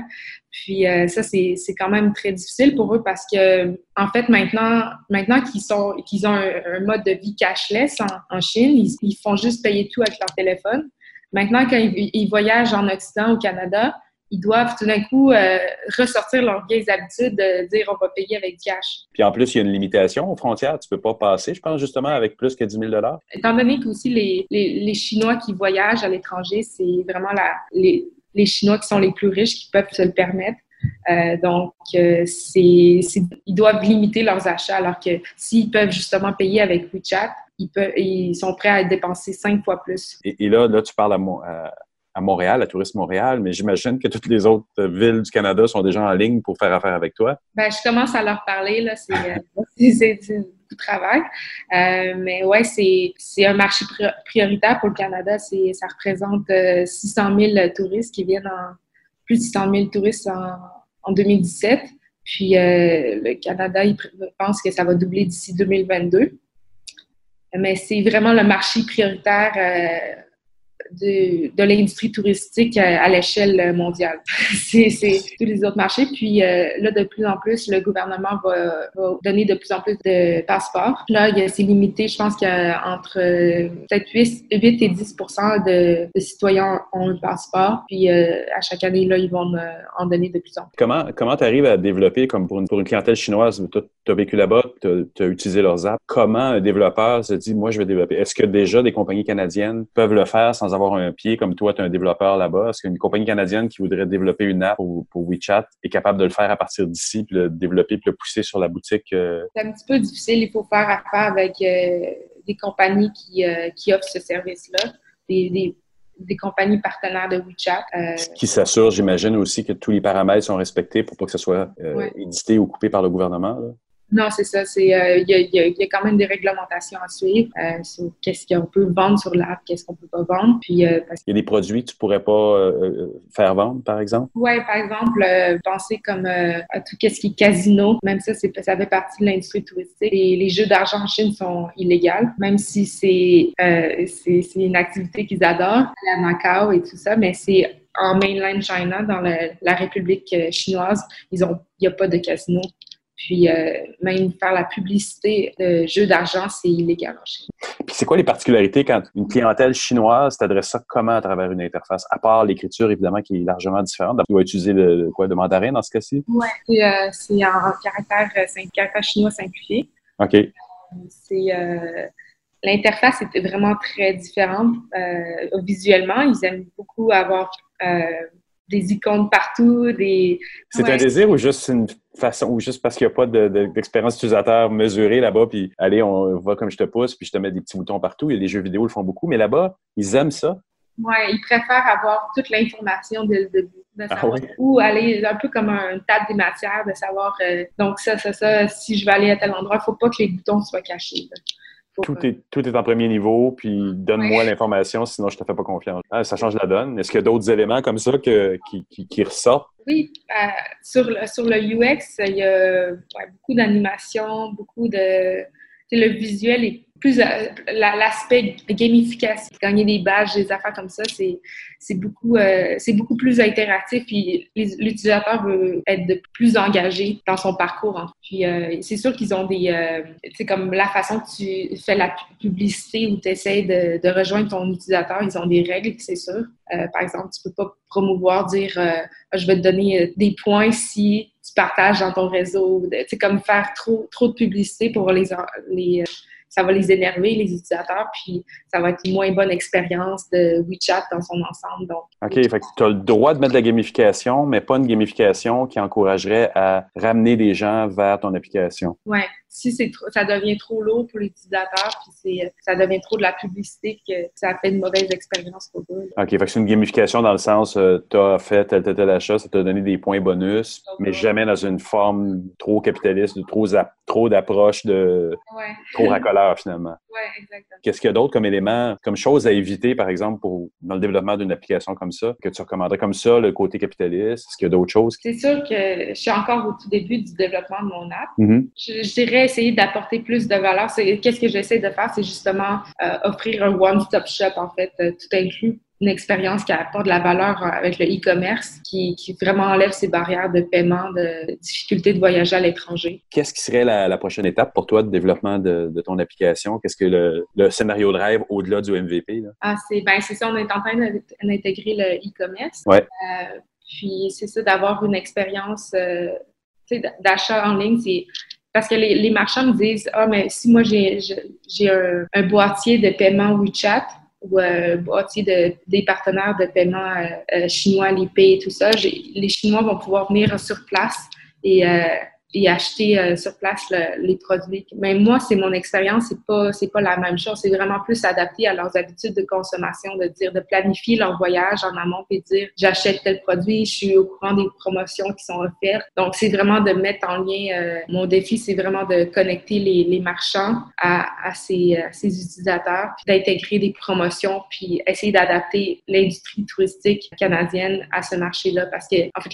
Puis euh, ça, c'est quand même très difficile pour eux parce que, en fait, maintenant, maintenant qu'ils sont qu'ils ont un, mode de vie cashless en, Chine, ils, font juste payer tout avec leur téléphone. Maintenant, quand ils, voyagent en Occident, au Canada, ils doivent tout d'un coup euh, ressortir leurs vieilles habitudes de dire on va payer avec du cash. Puis en plus, il y a une limitation aux frontières. Tu peux pas passer, je pense, justement, avec plus que 10 000 Étant donné que aussi les, les, les Chinois qui voyagent à l'étranger, c'est vraiment la, les, les Chinois qui sont les plus riches qui peuvent se le permettre. Euh, donc, euh, c'est, ils doivent limiter leurs achats, alors que s'ils peuvent justement payer avec WeChat, ils, peuvent, ils sont prêts à dépenser cinq fois plus. Et, là, là, tu parles à, à, Montréal, à Tourisme Montréal, mais j'imagine que toutes les autres villes du Canada sont déjà en ligne pour faire affaire avec toi. Ben, je commence à leur parler, là. C'est, euh, travail. Euh, mais ouais, c'est un marché prioritaire pour le Canada. Ça représente 600 euh, 000 touristes qui viennent en plus de 600 000 touristes en, en 2017. Puis euh, le Canada, pense que ça va doubler d'ici 2022. Mais c'est vraiment le marché prioritaire de, de l'industrie touristique à, l'échelle mondiale. c'est tous les autres marchés. Puis euh, là, de plus en plus, le gouvernement va, va, donner de plus en plus de passeports. Là, c'est limité. Je pense qu'entre euh, peut-être 8, 8, et 10 de, de, citoyens ont un passeport. Puis euh, à chaque année, là, ils vont en donner de plus en plus. Comment comment tu arrives à développer, comme pour une, pour une clientèle chinoise, tu as vécu là-bas, tu as, utilisé leurs apps, comment un développeur se dit, moi, je vais développer? Est-ce que déjà des compagnies canadiennes peuvent le faire sans avoir un pied comme toi, tu es un développeur là-bas? Est-ce qu'une compagnie canadienne qui voudrait développer une app pour, WeChat est capable de le faire à partir d'ici, puis le développer, puis le pousser sur la boutique? Euh? C'est un petit peu difficile. Il faut faire affaire avec euh, des compagnies qui, euh, qui offrent ce service-là, des, des, compagnies partenaires de WeChat. Qui s'assurent, j'imagine, aussi que tous les paramètres sont respectés pour pas que ce soit édité ou coupé par le gouvernement. Non, c'est ça. C'est euh, il y, a, y, a, y, a, quand même des réglementations à suivre euh, sur qu'est-ce qu'on peut vendre sur l'app, qu'est-ce qu'on peut pas vendre. Puis euh, parce... il y a des produits que tu pourrais pas euh, faire vendre, par exemple? Oui, par exemple, euh, penser comme à tout ce qui est casino. Même ça, c'est ça fait partie de l'industrie touristique. Et les jeux d'argent en Chine sont illégaux, même si c'est c'est une activité qu'ils adorent, à Macao et tout ça, mais c'est en mainland China, dans la, la République chinoise, ils ont il n'y a pas de casino. Puis euh, même faire la publicité de jeux d'argent, c'est illégal en Chine. Puis c'est quoi les particularités quand une clientèle chinoise t'adresse ça comment à travers une interface? À part l'écriture, évidemment, qui est largement différente. Tu dois utiliser le, quoi, de mandarin dans ce cas-ci? Oui, euh, c'est en caractère, euh, caractère chinois simplifié. OK. C'est... Euh, L'interface était vraiment très différente visuellement. Ils aiment beaucoup avoir des icônes partout, des... C'est ouais. un désir ou juste une façon, ou juste parce qu'il n'y a pas d'expérience de, utilisateur mesurée là-bas, puis allez, on va comme je te pousse, puis je te mets des petits boutons partout. A des jeux vidéo, le font beaucoup, mais là-bas, ils aiment ça. Oui, ils préfèrent avoir toute l'information dès le début. De savoir ah où aller, un peu comme un table des matières, de savoir, euh, donc ça, ça, ça, si je vais aller à tel endroit, il ne faut pas que les boutons soient cachés. Là. Tout est, tout est en premier niveau, puis donne-moi ouais. l'information, sinon je te fais pas confiance. Ah, ça change la donne. Est-ce qu'il y a d'autres éléments comme ça que, qui, qui, qui ressortent? Oui, euh, sur, le, sur le UX, il y a ouais, beaucoup d'animation, beaucoup de... Le visuel est plus l'aspect gamification, gagner des badges, des affaires comme ça, c'est beaucoup euh, beaucoup plus interactif puis l'utilisateur veut être plus engagé dans son parcours. Hein. Puis euh, c'est sûr qu'ils ont des euh, c'est comme la façon que tu fais la publicité ou tu essaies de, rejoindre ton utilisateur, ils ont des règles, c'est sûr. Euh, par exemple, tu peux pas promouvoir dire je vais te donner des points si tu partages dans ton réseau, c'est comme faire trop trop de publicité pour les ça va les énerver, les utilisateurs, puis ça va être une moins bonne expérience de WeChat dans son ensemble. Donc, OK, fait que tu as le droit de mettre de la gamification, mais pas une gamification qui encouragerait à ramener des gens vers ton application. Oui, si c'est ça devient trop lourd pour l'utilisateur, puis ça devient trop de la publicité que ça fait une mauvaise expérience pour eux. OK, fait que c'est une gamification dans le sens, euh, tu as fait tel, tel, tel achat, ça t'a donné des points bonus, okay. mais jamais dans une forme trop capitaliste, de trop, trop d'approche de ouais. trop racoleur finalement. Oui, exactement. Qu'est-ce qu'il y a d'autre comme élément, comme chose à éviter, par exemple, pour dans le développement d'une application comme ça, que tu recommanderais comme ça, le côté capitaliste? Est-ce qu'il y a d'autres choses? C'est sûr que je suis encore au tout début du développement de mon app. Mm -hmm. je, je, dirais essayer d'apporter plus de valeur. Qu'est-ce que j'essaie de faire? C'est justement euh, offrir un one-stop shop, en fait, euh, tout inclus une expérience qui apporte de la valeur avec le e-commerce, qui, qui, vraiment enlève ces barrières de paiement, de difficulté de voyager à l'étranger. Qu'est-ce qui serait la, la, prochaine étape pour toi de développement de, de ton application? Qu'est-ce que le, le, scénario de rêve au-delà du MVP? Là? Ah, c'est ben, ça, on est en train d'intégrer le e-commerce. Ouais. Euh, puis c'est ça, d'avoir une expérience euh, d'achat en ligne, c'est parce que les, marchands me disent Ah, mais si moi j'ai un, un, boîtier de paiement WeChat ou un boîtier de, des partenaires de paiement euh, chinois, l'IP et tout ça, les Chinois vont pouvoir venir sur place et euh, et acheter euh, sur place le, les produits. Mais moi, c'est mon expérience, c'est pas c'est pas la même chose. C'est vraiment plus adapté à leurs habitudes de consommation, de dire de planifier leur voyage en amont et dire j'achète tel produit, je suis au courant des promotions qui sont offertes. Donc c'est vraiment de mettre en lien. Euh, mon défi, c'est vraiment de connecter les, les marchands à, à ces, à ces utilisateurs, puis d'intégrer des promotions, puis essayer d'adapter l'industrie touristique canadienne à ce marché-là, parce que en fait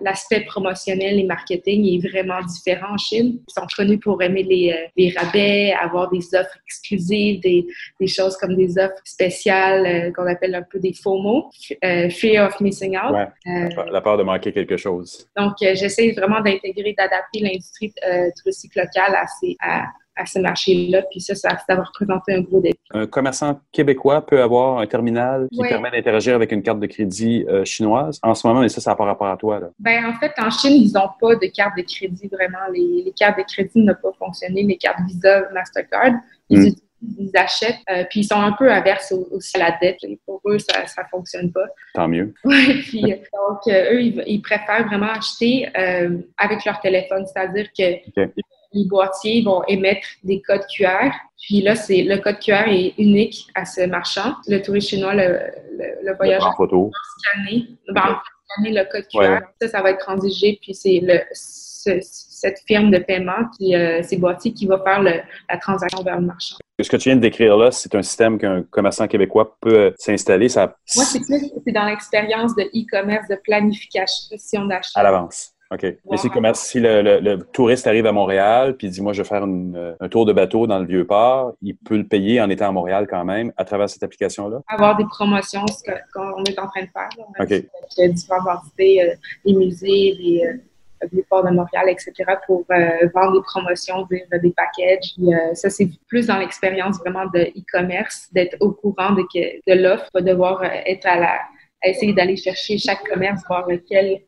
l'aspect la, promotionnel et marketing est vraiment différents en Chine. Ils sont connus pour aimer les, euh, les rabais, avoir des offres exclusives, des, des, choses comme des offres spéciales euh, qu'on appelle un peu des FOMO, euh, Fear of Missing Out. Ouais, la peur de manquer quelque chose. Donc, j'essaie vraiment d'intégrer, d'adapter l'industrie touristique locale à, ces, à, à ce marché-là. Puis ça, ça, ça va représenter un gros défi. Un commerçant québécois peut avoir un terminal qui permet d'interagir avec une carte de crédit euh, chinoise en ce moment, mais ça, ça n'a pas rapport à toi. Là. Ben, en fait, en Chine, ils n'ont pas de carte de crédit vraiment. Les, les cartes de crédit n'ont pas fonctionné, les cartes Visa, Mastercard. Ils, mm. ils achètent, euh, puis ils sont un peu averses aussi à la dette. Et pour eux, ça ne fonctionne pas. Tant mieux. Oui, puis donc, euh, eux, ils, ils, préfèrent vraiment acheter euh, avec leur téléphone, c'est-à-dire que okay les boîtiers vont émettre des codes QR. Puis là, c'est le code QR est unique à ce marchand. Le touriste chinois, le, le, le voyageur, photo. scanner, okay. scanner le code QR. Ouais. Ça, ça va être transigé. Puis c'est le ce cette firme de paiement, qui, euh, ces boîtiers, qui va faire la transaction vers le marchand. Ce que tu viens de décrire là, c'est un système qu'un commerçant québécois peut s'installer. Ça... Moi, c'est plus c'est dans l'expérience de e-commerce, de planification d'achat. À l'avance. OK. Mais si, si le, touriste arrive à Montréal puis dit Moi, je vais faire un tour de bateau dans le Vieux-Port, il peut le payer en étant à Montréal quand même à travers cette application-là? Avoir des promotions, ce qu'on est en train de faire. Là. OK. Avec différentes entités, euh, les musées, les, euh, les ports de Montréal, etc., pour euh, vendre des promotions, des, des packages. ça, c'est plus dans l'expérience vraiment de e-commerce, d'être au courant de, de l'offre, pas devoir être à la essayer d'aller chercher chaque commerce, voir lequel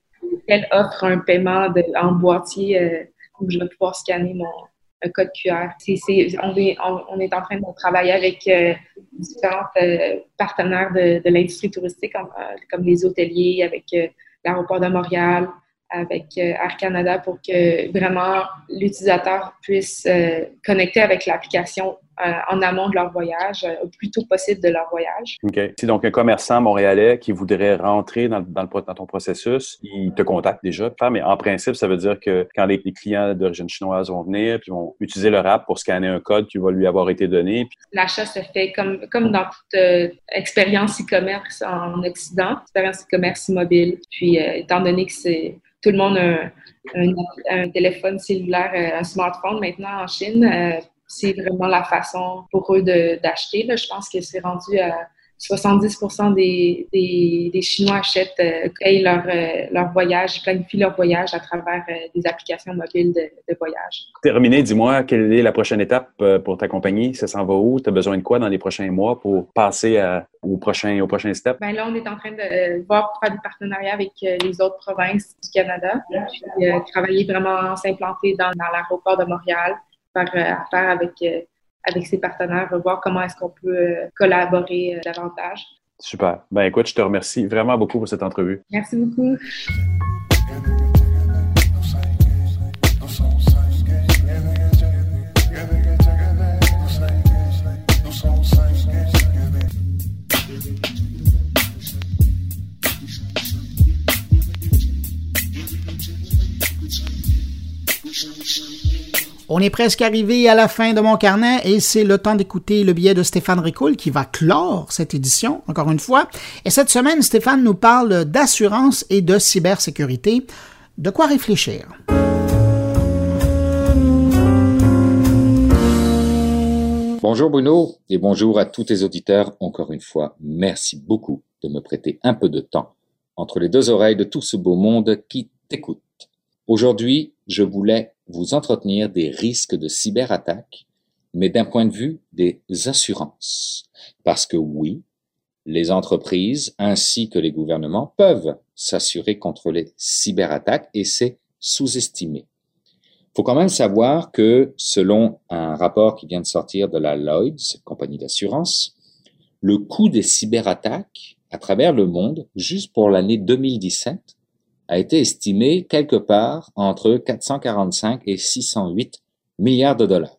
elle offre un paiement en boîtier euh, où je vais pouvoir scanner mon code QR. on, est, en train de travailler avec euh, différents euh, partenaires de, l'industrie touristique, comme, comme, les hôteliers, avec l'aéroport de Montréal, avec Air Canada, pour que vraiment l'utilisateur puisse connecter avec l'application en amont de leur voyage, euh, au plus tôt possible de leur voyage. OK. Si donc un commerçant montréalais qui voudrait rentrer dans, dans, le, dans ton processus, il te contacte déjà. Mais en principe, ça veut dire que quand les, clients d'origine chinoise vont venir, puis vont utiliser leur app pour scanner un code qui va lui avoir été donné. L'achat se fait comme, comme dans toute euh, expérience e-commerce en Occident, expérience e-commerce mobile. Puis, étant donné que c'est tout le monde a un, un, téléphone cellulaire, un smartphone maintenant en Chine, c'est vraiment la façon pour eux d'acheter. Je pense que c'est rendu à 70 des, des, des, Chinois achètent, euh, leur, euh, leur voyage, planifient leur voyage à travers euh, des applications mobiles de, de voyage. Terminé, dis-moi, quelle est la prochaine étape pour ta compagnie? Ça s'en va où? Tu as besoin de quoi dans les prochains mois pour passer à, au, prochain, au prochain step? Ben là, on est en train de voir pour faire des partenariats avec les autres provinces du Canada, puis travailler vraiment, s'implanter dans, dans l'aéroport de Montréal, faire euh, affaire avec, euh, avec ses partenaires, voir comment est-ce qu'on peut euh, collaborer davantage. Super. Ben écoute, je te remercie vraiment beaucoup pour cette entrevue. Merci beaucoup. On est presque arrivé à la fin de mon carnet et c'est le temps d'écouter le billet de Stéphane Ricoul qui va clore cette édition, encore une fois. Et cette semaine, Stéphane nous parle d'assurance et de cybersécurité. De quoi réfléchir? Bonjour Bruno et bonjour à tous tes auditeurs. Encore une fois, merci beaucoup de me prêter un peu de temps entre les deux oreilles de tout ce beau monde qui t'écoute. Aujourd'hui, je voulais vous entretenir des risques de cyberattaque, mais d'un point de vue des assurances. Parce que oui, les entreprises ainsi que les gouvernements peuvent s'assurer contre les cyberattaques et c'est sous-estimé. Faut quand même savoir que selon un rapport qui vient de sortir de la Lloyds, compagnie d'assurance, le coût des cyberattaques à travers le monde, juste pour l'année 2017, a été estimé quelque part entre 445 et 608 milliards de dollars.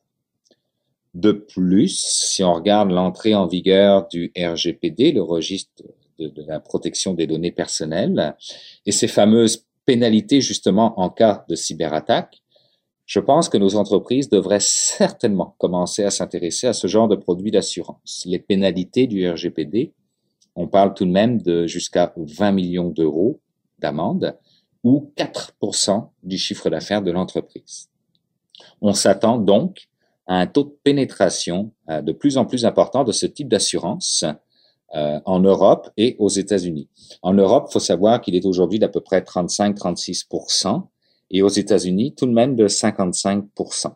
De plus, si on regarde l'entrée en vigueur du RGPD, le registre de, la protection des données personnelles, et ces fameuses pénalités justement en cas de cyberattaque, je pense que nos entreprises devraient certainement commencer à s'intéresser à ce genre de produits d'assurance. Les pénalités du RGPD, on parle tout de même de jusqu'à 20 millions d'euros d'amende ou 4% du chiffre d'affaires de l'entreprise. On s'attend donc à un taux de pénétration euh, de plus en plus important de ce type d'assurance euh, en Europe et aux États-Unis. En Europe, faut savoir qu'il est aujourd'hui d'à peu près 35-36% et aux États-Unis tout de même de 55%.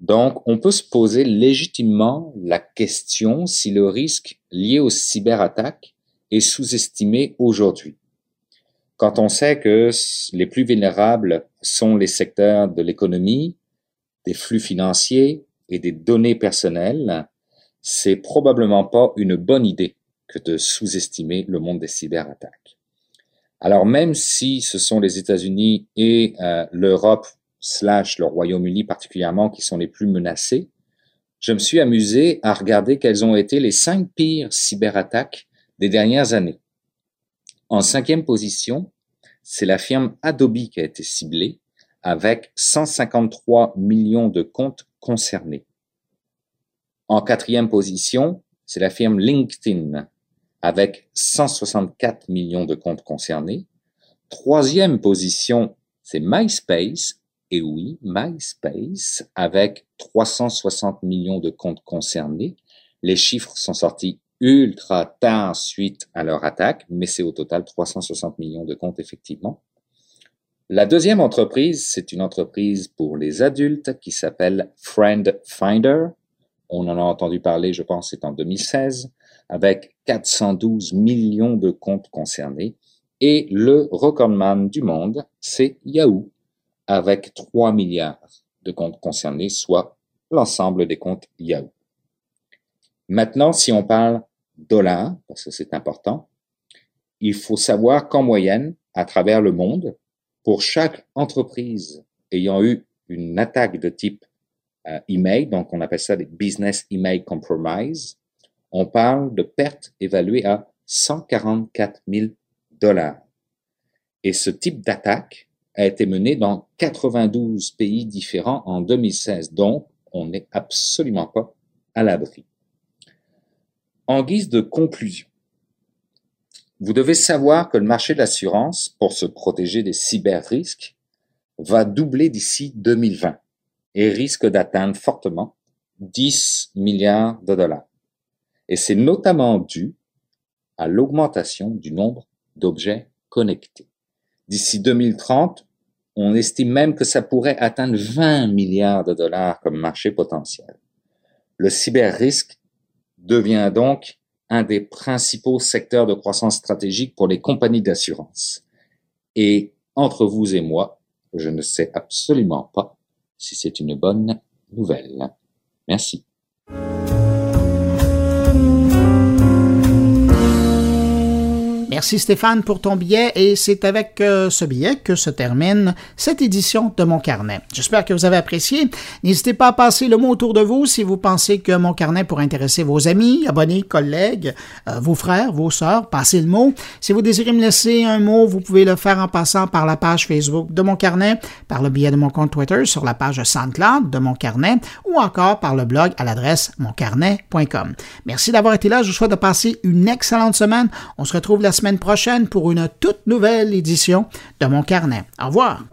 Donc, on peut se poser légitimement la question si le risque lié aux cyberattaques est sous-estimé aujourd'hui. Quand on sait que les plus vulnérables sont les secteurs de l'économie, des flux financiers et des données personnelles, c'est probablement pas une bonne idée que de sous-estimer le monde des cyberattaques. Alors même si ce sont les États-Unis et euh, l'Europe slash le Royaume-Uni particulièrement qui sont les plus menacés, je me suis amusé à regarder quelles ont été les cinq pires cyberattaques des dernières années. En cinquième position, c'est la firme Adobe qui a été ciblée avec 153 millions de comptes concernés. En quatrième position, c'est la firme LinkedIn avec 164 millions de comptes concernés. Troisième position, c'est MySpace. Et oui, MySpace avec 360 millions de comptes concernés. Les chiffres sont sortis ultra tard suite à leur attaque, mais c'est au total 360 millions de comptes effectivement. La deuxième entreprise, c'est une entreprise pour les adultes qui s'appelle Friend Finder. On en a entendu parler, je pense, c'est en 2016, avec 412 millions de comptes concernés. Et le recordman du monde, c'est Yahoo, avec 3 milliards de comptes concernés, soit l'ensemble des comptes Yahoo. Maintenant, si on parle dollars, parce que c'est important, il faut savoir qu'en moyenne, à travers le monde, pour chaque entreprise ayant eu une attaque de type euh, email, donc on appelle ça des business email compromise, on parle de pertes évaluées à 144 000 dollars. Et ce type d'attaque a été mené dans 92 pays différents en 2016, donc on n'est absolument pas à l'abri. En guise de conclusion, vous devez savoir que le marché de l'assurance, pour se protéger des cyber-risques, va doubler d'ici 2020 et risque d'atteindre fortement 10 milliards de dollars. Et c'est notamment dû à l'augmentation du nombre d'objets connectés. D'ici 2030, on estime même que ça pourrait atteindre 20 milliards de dollars comme marché potentiel. Le cyber-risque devient donc un des principaux secteurs de croissance stratégique pour les compagnies d'assurance. Et entre vous et moi, je ne sais absolument pas si c'est une bonne nouvelle. Merci. Merci Stéphane pour ton billet et c'est avec euh, ce billet que se termine cette édition de Mon Carnet. J'espère que vous avez apprécié. N'hésitez pas à passer le mot autour de vous si vous pensez que Mon Carnet pourrait intéresser vos amis, abonnés, collègues, euh, vos frères, vos sœurs. Passez le mot. Si vous désirez me laisser un mot, vous pouvez le faire en passant par la page Facebook de Mon Carnet, par le billet de mon compte Twitter sur la page SoundCloud de Mon Carnet ou encore par le blog à l'adresse moncarnet.com. Merci d'avoir été là. Je vous souhaite de passer une excellente semaine. On se retrouve la prochaine pour une toute nouvelle édition de mon carnet. Au revoir.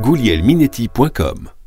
goulielminetti.com